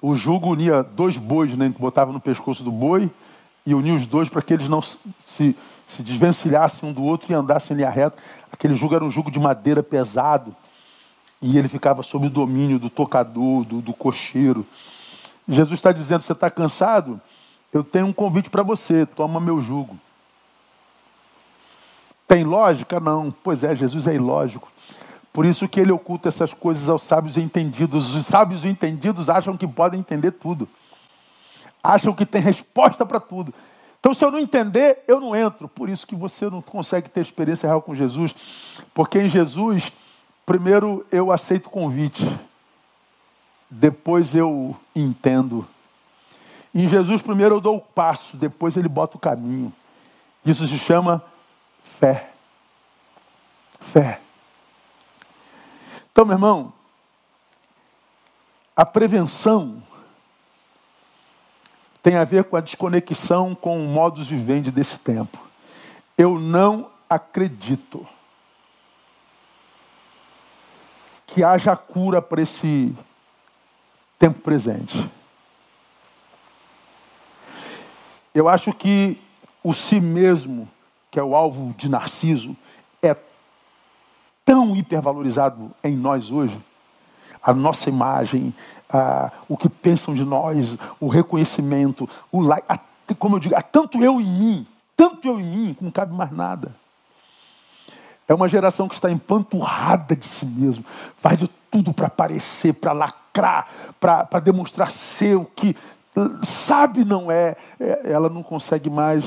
O jugo unia dois bois, né? Botava no pescoço do boi e unia os dois para que eles não se, se desvencilhassem um do outro e andassem em linha reta. Aquele jugo era um jugo de madeira pesado e ele ficava sob o domínio do tocador, do, do cocheiro. Jesus está dizendo: você está cansado? eu tenho um convite para você: toma meu jugo. Tem lógica? Não. Pois é, Jesus é ilógico. Por isso que ele oculta essas coisas aos sábios e entendidos. Os sábios e entendidos acham que podem entender tudo. Acham que tem resposta para tudo. Então, se eu não entender, eu não entro. Por isso que você não consegue ter experiência real com Jesus. Porque em Jesus, primeiro eu aceito o convite. Depois eu entendo. Em Jesus, primeiro eu dou o passo. Depois ele bota o caminho. Isso se chama fé. Fé. Então, meu irmão, a prevenção tem a ver com a desconexão com o modus vivendi desse tempo. Eu não acredito que haja cura para esse tempo presente. Eu acho que o si mesmo, que é o alvo de Narciso, é tão hipervalorizado em nós hoje, a nossa imagem, a, o que pensam de nós, o reconhecimento, o like, a, como eu digo, há tanto eu em mim, tanto eu em mim, que não cabe mais nada. É uma geração que está empanturrada de si mesmo, faz de tudo para aparecer, para lacrar, para demonstrar ser o que sabe não é. é. Ela não consegue mais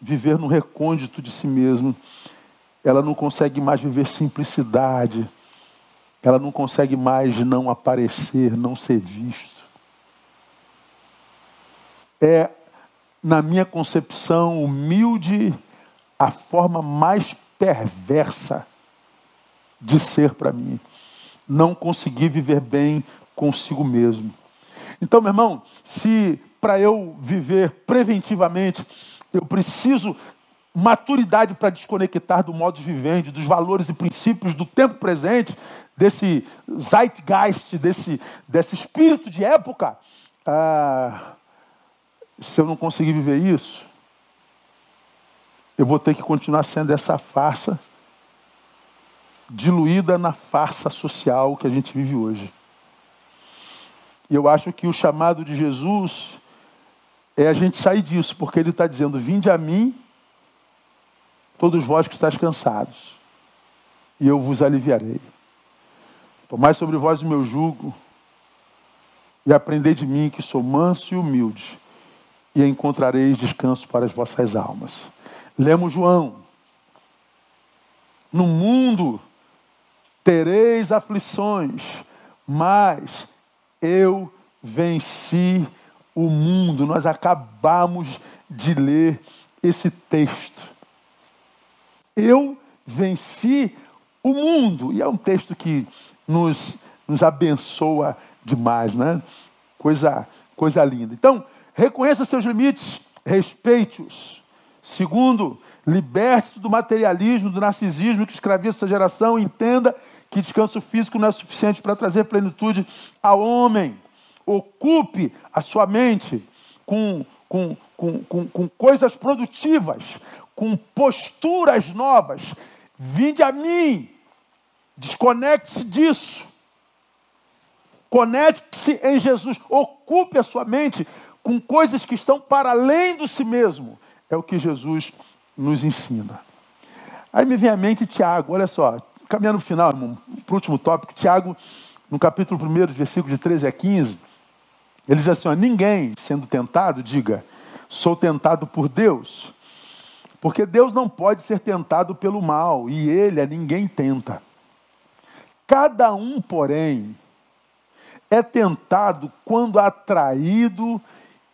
viver no recôndito de si mesmo ela não consegue mais viver simplicidade, ela não consegue mais não aparecer, não ser visto. É, na minha concepção humilde, a forma mais perversa de ser para mim. Não conseguir viver bem consigo mesmo. Então, meu irmão, se para eu viver preventivamente, eu preciso maturidade para desconectar do modo de viver, dos valores e princípios do tempo presente, desse zeitgeist, desse, desse espírito de época. Ah, se eu não conseguir viver isso, eu vou ter que continuar sendo essa farsa diluída na farsa social que a gente vive hoje. E eu acho que o chamado de Jesus é a gente sair disso, porque ele está dizendo: Vinde a mim todos vós que estáis cansados, e eu vos aliviarei. Tomai sobre vós o meu jugo e aprendei de mim que sou manso e humilde, e encontrareis descanso para as vossas almas. Lemos João. No mundo tereis aflições, mas eu venci o mundo. Nós acabamos de ler esse texto. Eu venci o mundo. E é um texto que nos, nos abençoa demais, né? Coisa, coisa linda. Então, reconheça seus limites, respeite-os. Segundo, liberte-se do materialismo, do narcisismo que escraviza essa geração. Entenda que descanso físico não é suficiente para trazer plenitude ao homem. Ocupe a sua mente com, com, com, com, com coisas produtivas, com posturas novas. Vinde a mim. Desconecte-se disso. Conecte-se em Jesus. Ocupe a sua mente com coisas que estão para além do si mesmo. É o que Jesus nos ensina. Aí me vem à mente Tiago, olha só, caminhando no final, para o último tópico, Tiago, no capítulo 1, versículo de 13 a 15, ele diz assim: ó, ninguém sendo tentado, diga, sou tentado por Deus. Porque Deus não pode ser tentado pelo mal, e ele a ninguém tenta. Cada um, porém, é tentado quando atraído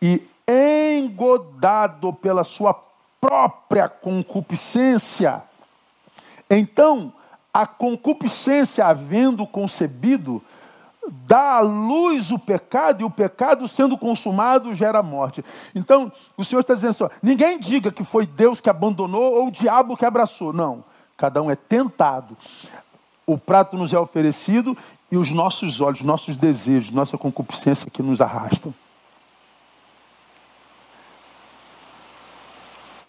e engodado pela sua própria concupiscência. Então, a concupiscência, havendo concebido, dá à luz o pecado, e o pecado, sendo consumado, gera morte. Então, o Senhor está dizendo assim: ninguém diga que foi Deus que abandonou ou o diabo que abraçou. Não. Cada um é tentado. O prato nos é oferecido e os nossos olhos, nossos desejos, nossa concupiscência que nos arrastam.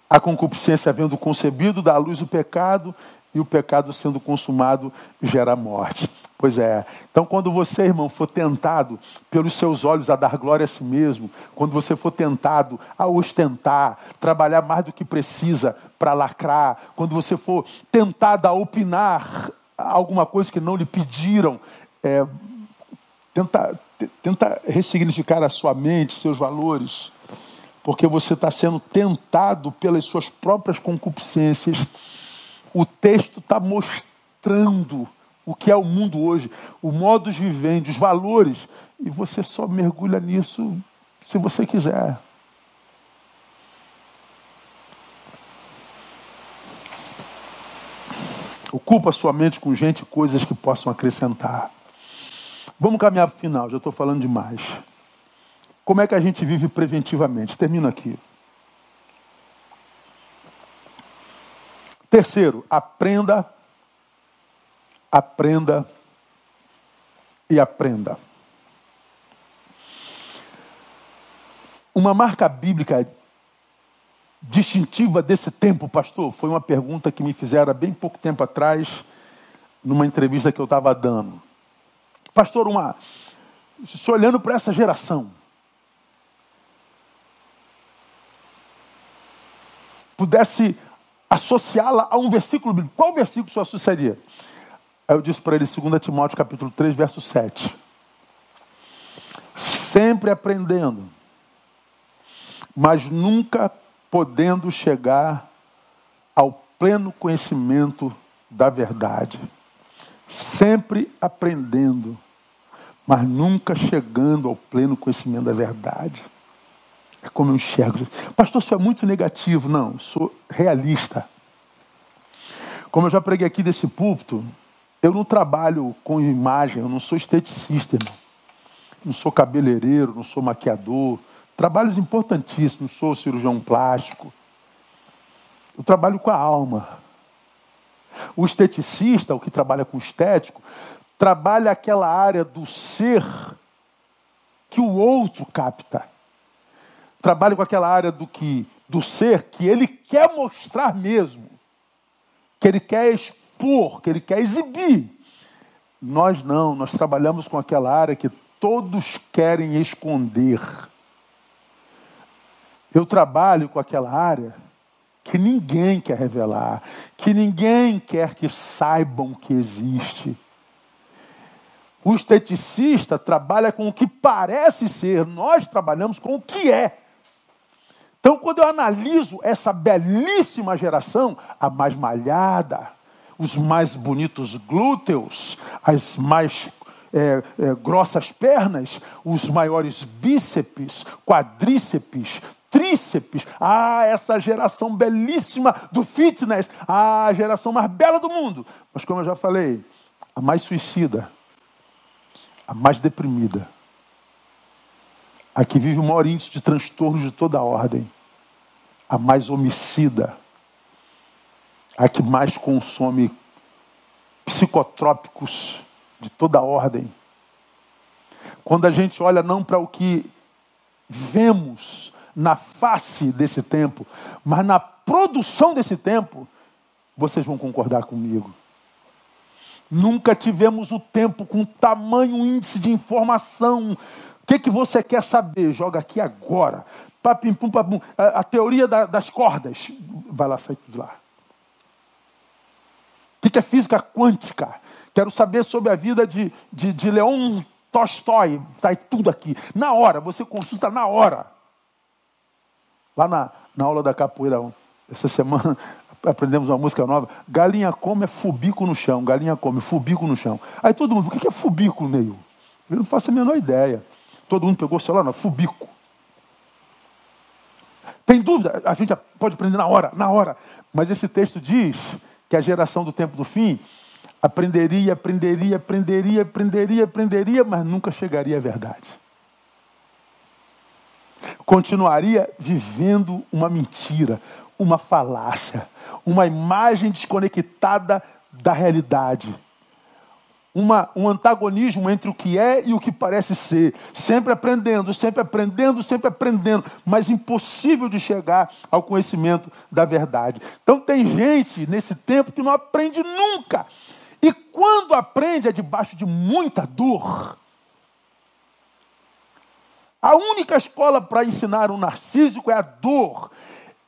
A concupiscência havendo concebido, dá à luz o pecado, e o pecado sendo consumado gera morte. Pois é. Então, quando você, irmão, for tentado pelos seus olhos a dar glória a si mesmo, quando você for tentado a ostentar, trabalhar mais do que precisa para lacrar, quando você for tentado a opinar alguma coisa que não lhe pediram, é, tenta, tenta ressignificar a sua mente, seus valores, porque você está sendo tentado pelas suas próprias concupiscências. O texto está mostrando o que é o mundo hoje, o modus vivendi, os valores, e você só mergulha nisso se você quiser. Ocupa sua mente com gente e coisas que possam acrescentar. Vamos caminhar para o final, já estou falando demais. Como é que a gente vive preventivamente? Termino aqui. Terceiro, aprenda aprenda e aprenda. Uma marca bíblica distintiva desse tempo, pastor, foi uma pergunta que me fizeram há bem pouco tempo atrás, numa entrevista que eu estava dando. Pastor, uma, se olhando para essa geração, pudesse associá-la a um versículo bíblico, qual versículo você associaria? Aí eu disse para ele, 2 Timóteo capítulo 3, verso 7. Sempre aprendendo, mas nunca podendo chegar ao pleno conhecimento da verdade. Sempre aprendendo, mas nunca chegando ao pleno conhecimento da verdade. É como eu enxergo. Pastor, isso é muito negativo. Não, sou realista. Como eu já preguei aqui desse púlpito, eu não trabalho com imagem, eu não sou esteticista. Não sou cabeleireiro, não sou maquiador. Trabalhos importantíssimos, sou cirurgião plástico. Eu trabalho com a alma. O esteticista, o que trabalha com estético, trabalha aquela área do ser que o outro capta. Trabalha com aquela área do que do ser que ele quer mostrar mesmo, que ele quer expor, que ele quer exibir. Nós não, nós trabalhamos com aquela área que todos querem esconder. Eu trabalho com aquela área que ninguém quer revelar, que ninguém quer que saibam que existe. O esteticista trabalha com o que parece ser, nós trabalhamos com o que é. Então, quando eu analiso essa belíssima geração, a mais malhada, os mais bonitos glúteos, as mais é, é, grossas pernas, os maiores bíceps, quadríceps, tríceps. Ah, essa geração belíssima do fitness, a geração mais bela do mundo. Mas como eu já falei, a mais suicida, a mais deprimida, a que vive o maior índice de transtornos de toda a ordem, a mais homicida, a que mais consome psicotrópicos de toda ordem. Quando a gente olha não para o que vemos na face desse tempo, mas na produção desse tempo, vocês vão concordar comigo. Nunca tivemos o tempo com tamanho índice de informação. O que, que você quer saber? Joga aqui agora. Papim, pum, papum. A, a teoria da, das cordas. Vai lá, sai tudo lá. O que é física quântica? Quero saber sobre a vida de, de, de Leon Tolstói. Sai tudo aqui. Na hora, você consulta na hora. Lá na, na aula da capoeira, essa semana, aprendemos uma música nova. Galinha come é fubico no chão. Galinha come, fubico no chão. Aí todo mundo, o que é fubico, Neil? Eu não faço a menor ideia. Todo mundo pegou o celular, não, fubico. Tem dúvida? A gente pode aprender na hora, na hora. Mas esse texto diz que a geração do tempo do fim aprenderia, aprenderia, aprenderia, aprenderia, aprenderia, mas nunca chegaria à verdade. Continuaria vivendo uma mentira, uma falácia, uma imagem desconectada da realidade. Uma, um antagonismo entre o que é e o que parece ser. Sempre aprendendo, sempre aprendendo, sempre aprendendo, mas impossível de chegar ao conhecimento da verdade. Então tem gente nesse tempo que não aprende nunca. E quando aprende é debaixo de muita dor. A única escola para ensinar um narcísico é a dor.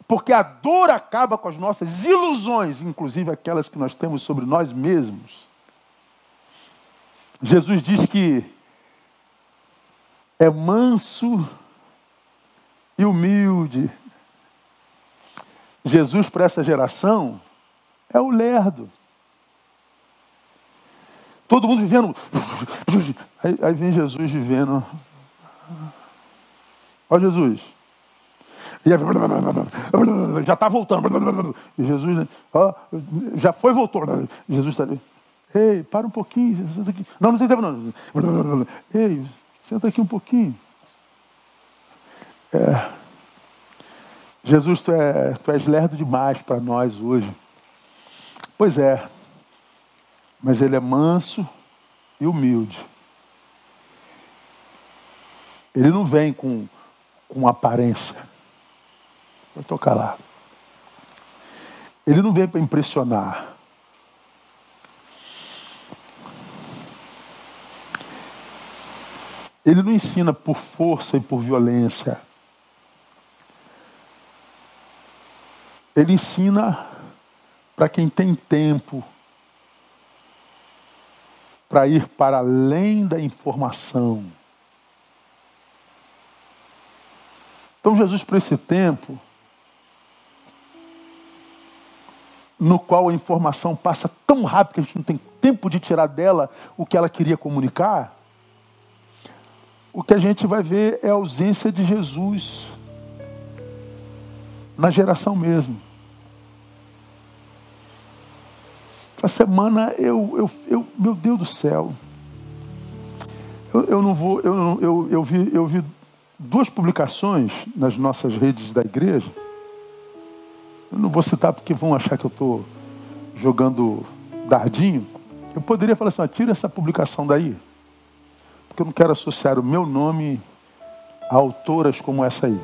Porque a dor acaba com as nossas ilusões, inclusive aquelas que nós temos sobre nós mesmos. Jesus diz que é manso e humilde. Jesus, para essa geração, é o lerdo. Todo mundo vivendo. Aí, aí vem Jesus vivendo. Ó Jesus. E já está voltando. E Jesus, ó, já foi voltou. Jesus está ali. Ei, para um pouquinho. Senta aqui. Não, não tem tempo não. Ei, senta aqui um pouquinho. É. Jesus, tu, é, tu és lerdo demais para nós hoje. Pois é. Mas ele é manso e humilde. Ele não vem com, com aparência. Eu estou calado. Ele não vem para impressionar. Ele não ensina por força e por violência. Ele ensina para quem tem tempo para ir para além da informação. Então, Jesus, para esse tempo, no qual a informação passa tão rápido que a gente não tem tempo de tirar dela o que ela queria comunicar, o que a gente vai ver é a ausência de Jesus na geração mesmo. Essa semana eu, eu, eu meu Deus do céu, eu, eu não vou, eu, eu, eu, vi, eu vi duas publicações nas nossas redes da igreja. Eu não vou citar porque vão achar que eu estou jogando dardinho. Eu poderia falar assim: tira essa publicação daí porque eu não quero associar o meu nome a autoras como essa aí.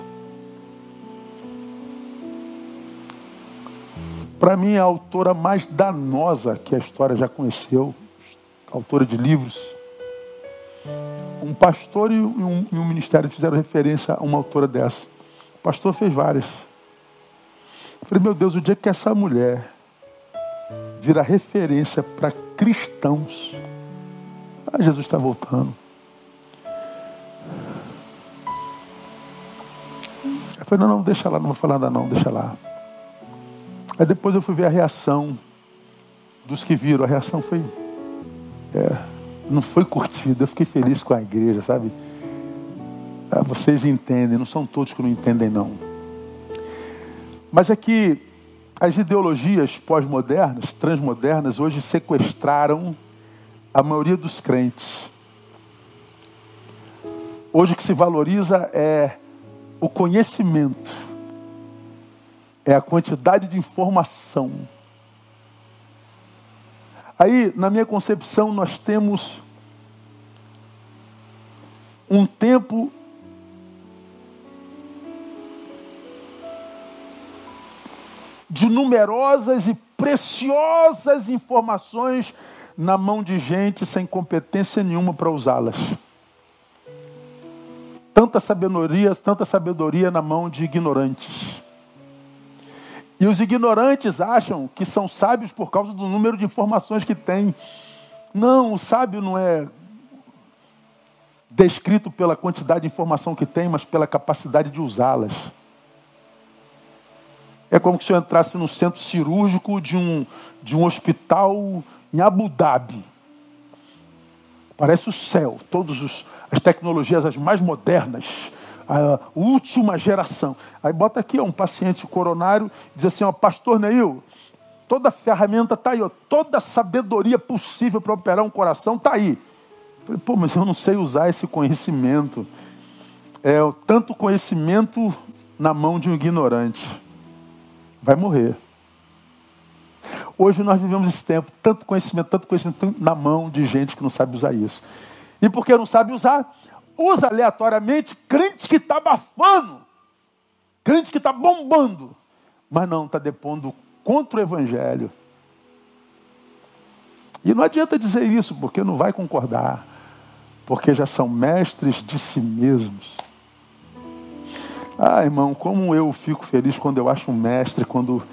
Para mim, a autora mais danosa que a história já conheceu, autora de livros. Um pastor e um, e um ministério fizeram referência a uma autora dessa. O pastor fez várias. Eu falei, meu Deus, o dia que essa mulher vira referência para cristãos, ah, Jesus está voltando. Falei, não, não, deixa lá, não vou falar nada não, deixa lá. Aí depois eu fui ver a reação dos que viram. A reação foi. É, não foi curtida. Eu fiquei feliz com a igreja, sabe? Ah, vocês entendem, não são todos que não entendem, não. Mas é que as ideologias pós-modernas, transmodernas, hoje sequestraram a maioria dos crentes. Hoje o que se valoriza é o conhecimento é a quantidade de informação. Aí, na minha concepção, nós temos um tempo de numerosas e preciosas informações na mão de gente sem competência nenhuma para usá-las tanta sabedoria, tanta sabedoria na mão de ignorantes. E os ignorantes acham que são sábios por causa do número de informações que têm. Não, o sábio não é descrito pela quantidade de informação que tem, mas pela capacidade de usá-las. É como se eu entrasse no centro cirúrgico de um, de um hospital em Abu Dhabi. Parece o céu, todos os, as tecnologias as mais modernas, a última geração. Aí bota aqui ó, um paciente coronário, diz assim, ó, pastor Neil, toda ferramenta está aí, ó, toda sabedoria possível para operar um coração está aí. falei, pô, mas eu não sei usar esse conhecimento. É tanto conhecimento na mão de um ignorante. Vai morrer. Hoje nós vivemos esse tempo, tanto conhecimento, tanto conhecimento na mão de gente que não sabe usar isso. E porque não sabe usar, usa aleatoriamente crente que está abafando, crente que está bombando, mas não está depondo contra o Evangelho. E não adianta dizer isso, porque não vai concordar, porque já são mestres de si mesmos. Ah, irmão, como eu fico feliz quando eu acho um mestre, quando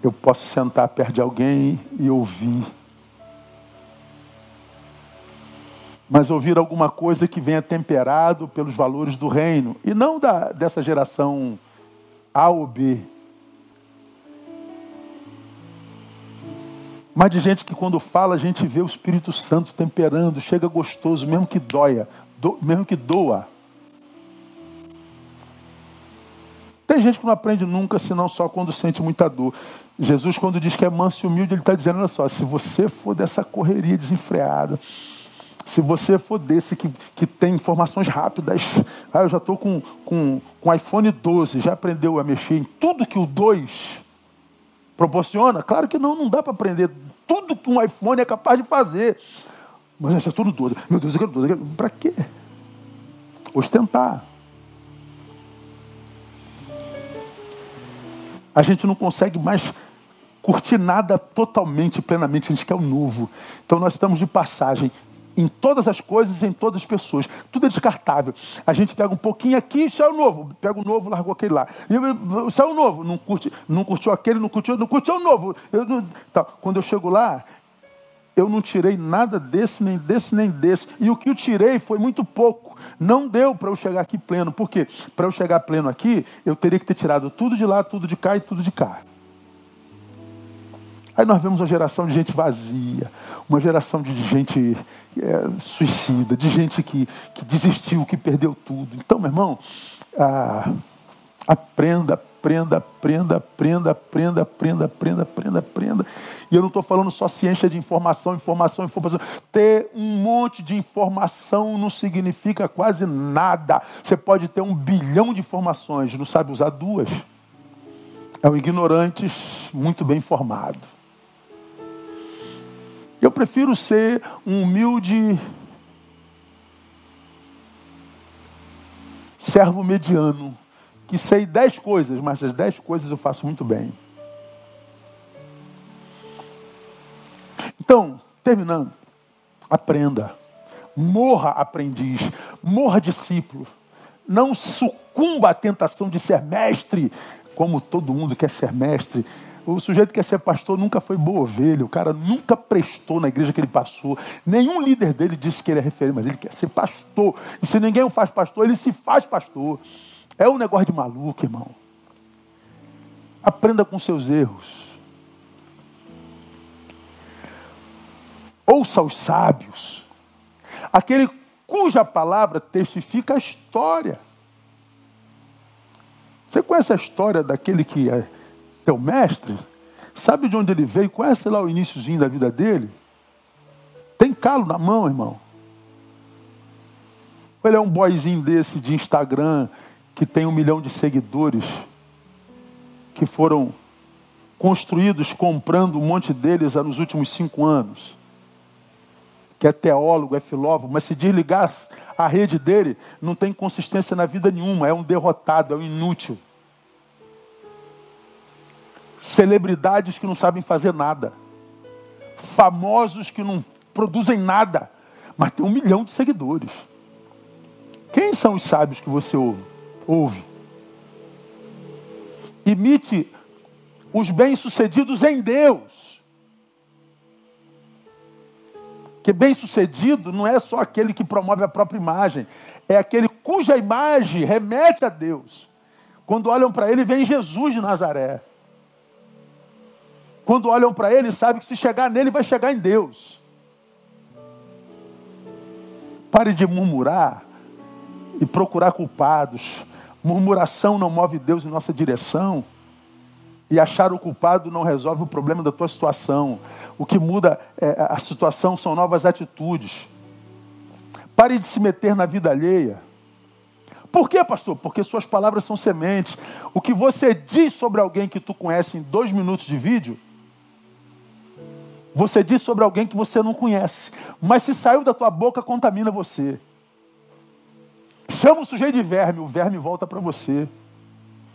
eu posso sentar perto de alguém e ouvir. Mas ouvir alguma coisa que venha temperado pelos valores do reino, e não da, dessa geração A ou B. Mas de gente que quando fala a gente vê o Espírito Santo temperando, chega gostoso, mesmo que doia, do, mesmo que doa. Tem gente que não aprende nunca, senão só quando sente muita dor. Jesus, quando diz que é manso e humilde, ele está dizendo: olha só, se você for dessa correria desenfreada, se você for desse que, que tem informações rápidas, ah, eu já estou com, com, com iPhone 12, já aprendeu a mexer em tudo que o 2 proporciona? Claro que não, não dá para aprender tudo que um iPhone é capaz de fazer. Mas isso é tudo 12. Meu Deus, eu quero 12. Para quê? Ostentar. A gente não consegue mais curtir nada totalmente, plenamente. A gente quer o novo. Então nós estamos de passagem em todas as coisas, em todas as pessoas. Tudo é descartável. A gente pega um pouquinho aqui e sai o novo. Pega o novo, largou aquele lá. E sai o novo. Não, curte, não curtiu aquele, não curtiu, não curtiu o novo. Eu, não, tá. Quando eu chego lá, eu não tirei nada desse, nem desse, nem desse. E o que eu tirei foi muito pouco. Não deu para eu chegar aqui pleno. Por quê? Para eu chegar pleno aqui, eu teria que ter tirado tudo de lá, tudo de cá e tudo de cá. Aí nós vemos uma geração de gente vazia, uma geração de gente é, suicida, de gente que, que desistiu, que perdeu tudo. Então, meu irmão, ah, aprenda, aprenda, aprenda, aprenda, aprenda, aprenda, aprenda, aprenda, aprenda. E eu não estou falando só ciência de informação, informação, informação. Ter um monte de informação não significa quase nada. Você pode ter um bilhão de informações, não sabe usar duas. É um ignorante muito bem informado. Eu prefiro ser um humilde servo mediano, que sei dez coisas, mas das dez coisas eu faço muito bem. Então, terminando, aprenda. Morra aprendiz, morra discípulo. Não sucumba à tentação de ser mestre, como todo mundo quer ser mestre. O sujeito que quer ser pastor nunca foi boa ovelha, o cara nunca prestou na igreja que ele passou. Nenhum líder dele disse que ele é referente, mas ele quer ser pastor. E se ninguém o faz pastor, ele se faz pastor. É um negócio de maluco, irmão. Aprenda com seus erros. Ouça os sábios. Aquele cuja palavra testifica a história. Você conhece a história daquele que é teu mestre, sabe de onde ele veio, conhece lá o iníciozinho da vida dele? Tem calo na mão, irmão. Ele é um boyzinho desse de Instagram que tem um milhão de seguidores que foram construídos comprando um monte deles nos últimos cinco anos. Que é teólogo, é filósofo, mas se desligar a rede dele, não tem consistência na vida nenhuma, é um derrotado, é um inútil celebridades que não sabem fazer nada, famosos que não produzem nada, mas tem um milhão de seguidores. Quem são os sábios que você ouve? ouve? Imite os bem-sucedidos em Deus. Que bem-sucedido não é só aquele que promove a própria imagem, é aquele cuja imagem remete a Deus. Quando olham para ele, vem Jesus de Nazaré. Quando olham para ele, sabem que se chegar nele, vai chegar em Deus. Pare de murmurar e procurar culpados. Murmuração não move Deus em nossa direção. E achar o culpado não resolve o problema da tua situação. O que muda é, a situação são novas atitudes. Pare de se meter na vida alheia. Por quê, pastor? Porque suas palavras são sementes. O que você diz sobre alguém que tu conhece em dois minutos de vídeo Você diz sobre alguém que você não conhece, mas se saiu da tua boca, contamina você. Chama o sujeito de verme, o verme volta para você.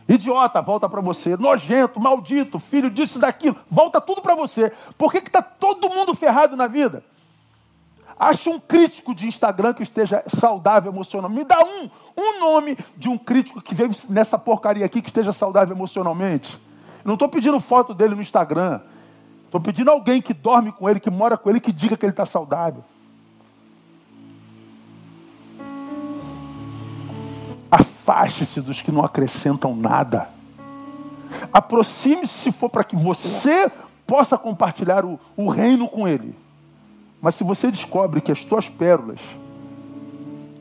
Idiota, volta para você. Nojento, maldito, filho disso daquilo, volta tudo para você. Por que está todo mundo ferrado na vida? Acha um crítico de Instagram que esteja saudável emocionalmente. Me dá um, um nome de um crítico que veio nessa porcaria aqui que esteja saudável emocionalmente. Não estou pedindo foto dele no Instagram. Estou pedindo alguém que dorme com ele, que mora com ele, que diga que ele está saudável. Afaste-se dos que não acrescentam nada. Aproxime-se se for para que você possa compartilhar o, o reino com ele. Mas se você descobre que as tuas pérolas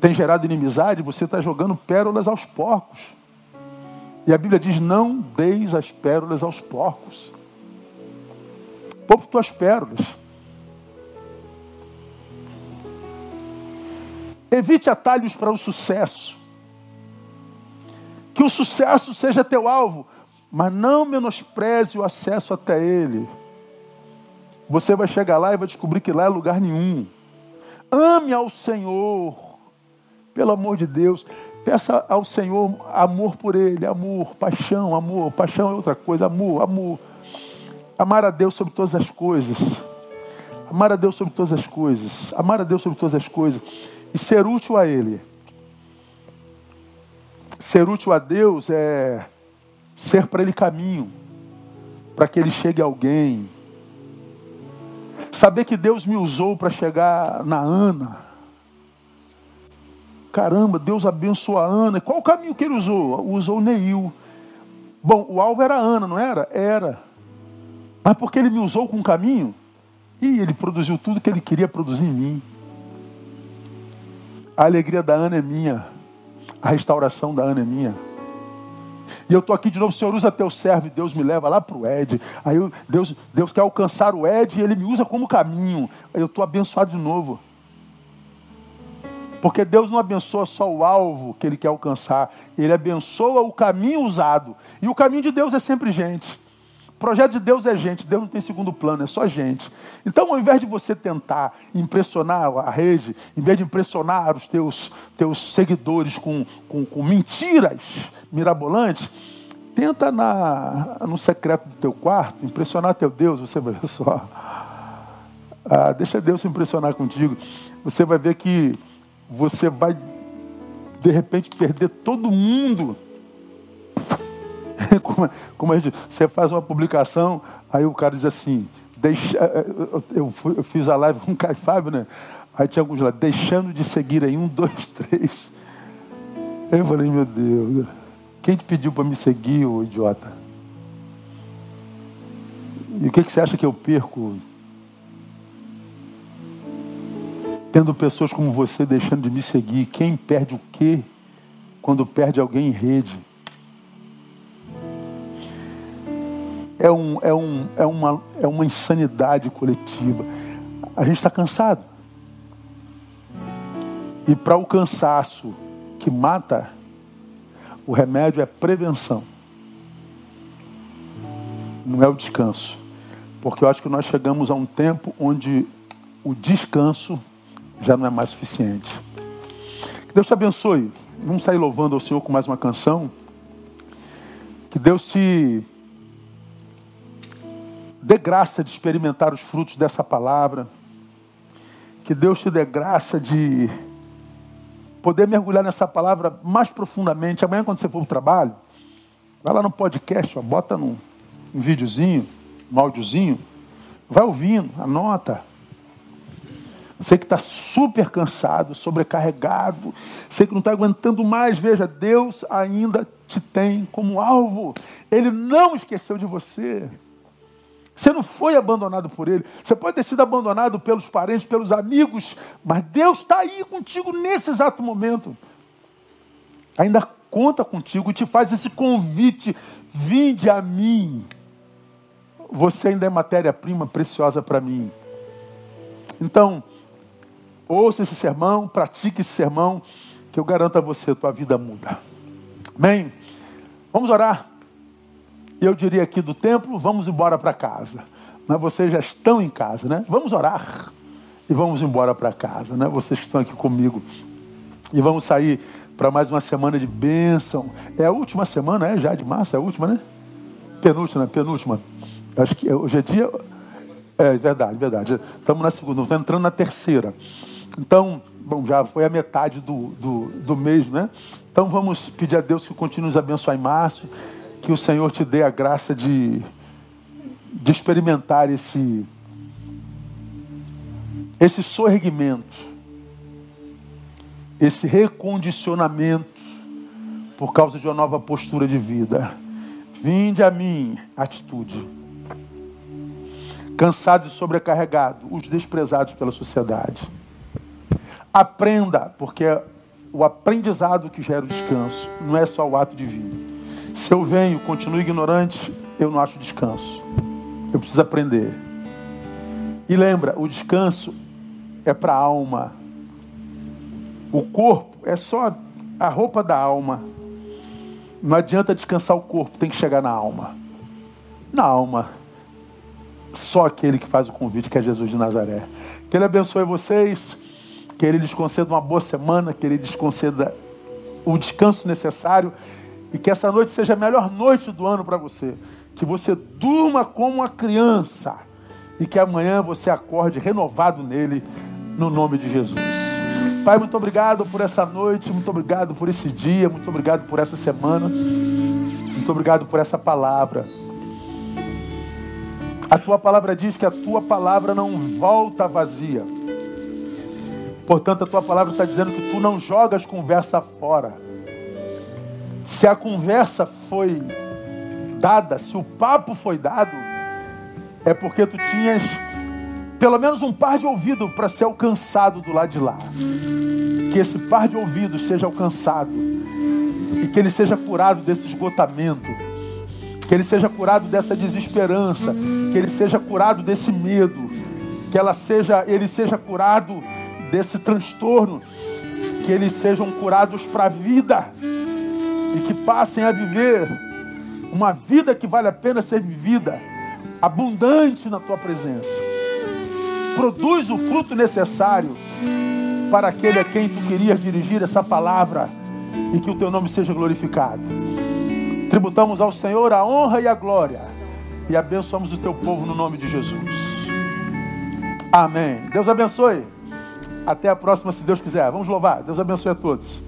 têm gerado inimizade, você está jogando pérolas aos porcos. E a Bíblia diz: não deis as pérolas aos porcos. Poupe tuas pérolas. Evite atalhos para o sucesso. Que o sucesso seja teu alvo, mas não menospreze o acesso até ele. Você vai chegar lá e vai descobrir que lá é lugar nenhum. Ame ao Senhor, pelo amor de Deus. Peça ao Senhor amor por Ele, amor, paixão, amor. Paixão é outra coisa, amor, amor. Amar a Deus sobre todas as coisas. Amar a Deus sobre todas as coisas. Amar a Deus sobre todas as coisas. E ser útil a Ele. Ser útil a Deus é ser para Ele caminho, para que Ele chegue a alguém. Saber que Deus me usou para chegar na Ana. Caramba, Deus abençoou a Ana. Qual o caminho que ele usou? Usou o Neil. Bom, o alvo era a Ana, não era? Era. Mas porque ele me usou com caminho, e ele produziu tudo que ele queria produzir em mim. A alegria da Ana é minha. A restauração da Ana é minha. E eu estou aqui de novo, Senhor usa teu servo e Deus me leva lá para o Ed. Aí eu, Deus, Deus quer alcançar o Ed e ele me usa como caminho. Eu estou abençoado de novo. Porque Deus não abençoa só o alvo que ele quer alcançar, ele abençoa o caminho usado. E o caminho de Deus é sempre gente. Projeto de Deus é gente, Deus não tem segundo plano, é só gente. Então, ao invés de você tentar impressionar a rede, em vez de impressionar os teus, teus seguidores com, com, com mentiras mirabolantes, tenta na, no secreto do teu quarto impressionar teu Deus, você vai ver só. Ah, deixa Deus se impressionar contigo. Você vai ver que você vai de repente perder todo mundo como, como a gente, você faz uma publicação, aí o cara diz assim, deixa, eh, eh, eu, fui, eu fiz a live com o Caio Fábio, né? Aí tinha alguns lá, deixando de seguir aí, um, dois, três. Eu falei, meu Deus, quem te pediu para me seguir, ô idiota? E o que, que você acha que eu perco? Tendo pessoas como você deixando de me seguir, quem perde o quê quando perde alguém em rede? É, um, é, um, é, uma, é uma insanidade coletiva. A gente está cansado. E para o cansaço que mata, o remédio é prevenção. Não é o descanso. Porque eu acho que nós chegamos a um tempo onde o descanso já não é mais suficiente. Que Deus te abençoe. Vamos sair louvando ao Senhor com mais uma canção. Que Deus te dê graça de experimentar os frutos dessa palavra. Que Deus te dê graça de poder mergulhar nessa palavra mais profundamente. Amanhã, quando você for para o trabalho, vai lá no podcast, ó, bota num, um videozinho, um áudiozinho, vai ouvindo, anota. Você que está super cansado, sobrecarregado, você que não está aguentando mais, veja, Deus ainda te tem como alvo. Ele não esqueceu de você. Você não foi abandonado por ele. Você pode ter sido abandonado pelos parentes, pelos amigos, mas Deus está aí contigo nesse exato momento. Ainda conta contigo e te faz esse convite: vinde a mim. Você ainda é matéria-prima preciosa para mim. Então, ouça esse sermão, pratique esse sermão, que eu garanto a você, tua vida muda. Amém? Vamos orar. Eu diria aqui do templo, vamos embora para casa. mas vocês já estão em casa, né? Vamos orar e vamos embora para casa, né? Vocês que estão aqui comigo. E vamos sair para mais uma semana de bênção. É a última semana, é já de março? É a última, né? Penúltima, penúltima. Acho que hoje é dia. É verdade, verdade. Estamos na segunda, estamos entrando na terceira. Então, bom, já foi a metade do, do, do mês, né? Então vamos pedir a Deus que continue nos abençoar em março, que o Senhor te dê a graça de, de experimentar esse, esse sorregimento, esse recondicionamento por causa de uma nova postura de vida. Vinde a mim, atitude. Cansado e sobrecarregado, os desprezados pela sociedade. Aprenda, porque o aprendizado que gera o descanso não é só o ato de. Se eu venho, continuo ignorante, eu não acho descanso. Eu preciso aprender. E lembra, o descanso é para a alma. O corpo é só a roupa da alma. Não adianta descansar o corpo, tem que chegar na alma. Na alma. Só aquele que faz o convite, que é Jesus de Nazaré. Que Ele abençoe vocês, que Ele lhes conceda uma boa semana, que Ele lhes conceda o descanso necessário e que essa noite seja a melhor noite do ano para você. Que você durma como uma criança e que amanhã você acorde renovado nele, no nome de Jesus. Pai, muito obrigado por essa noite, muito obrigado por esse dia, muito obrigado por essa semana, muito obrigado por essa palavra. A tua palavra diz que a tua palavra não volta vazia. Portanto, a tua palavra está dizendo que tu não jogas conversa fora. Se a conversa foi dada, se o papo foi dado, é porque tu tinhas pelo menos um par de ouvido para ser alcançado do lado de lá. Que esse par de ouvidos seja alcançado e que ele seja curado desse esgotamento, que ele seja curado dessa desesperança, que ele seja curado desse medo, que ela seja, ele seja curado desse transtorno, que eles sejam curados para a vida e que passem a viver uma vida que vale a pena ser vivida, abundante na tua presença produz o fruto necessário para aquele a quem tu querias dirigir essa palavra e que o teu nome seja glorificado. Tributamos ao Senhor a honra e a glória e abençoamos o teu povo no nome de Jesus. Amém. Deus abençoe. Até a próxima, se Deus quiser. Vamos louvar. Deus abençoe a todos.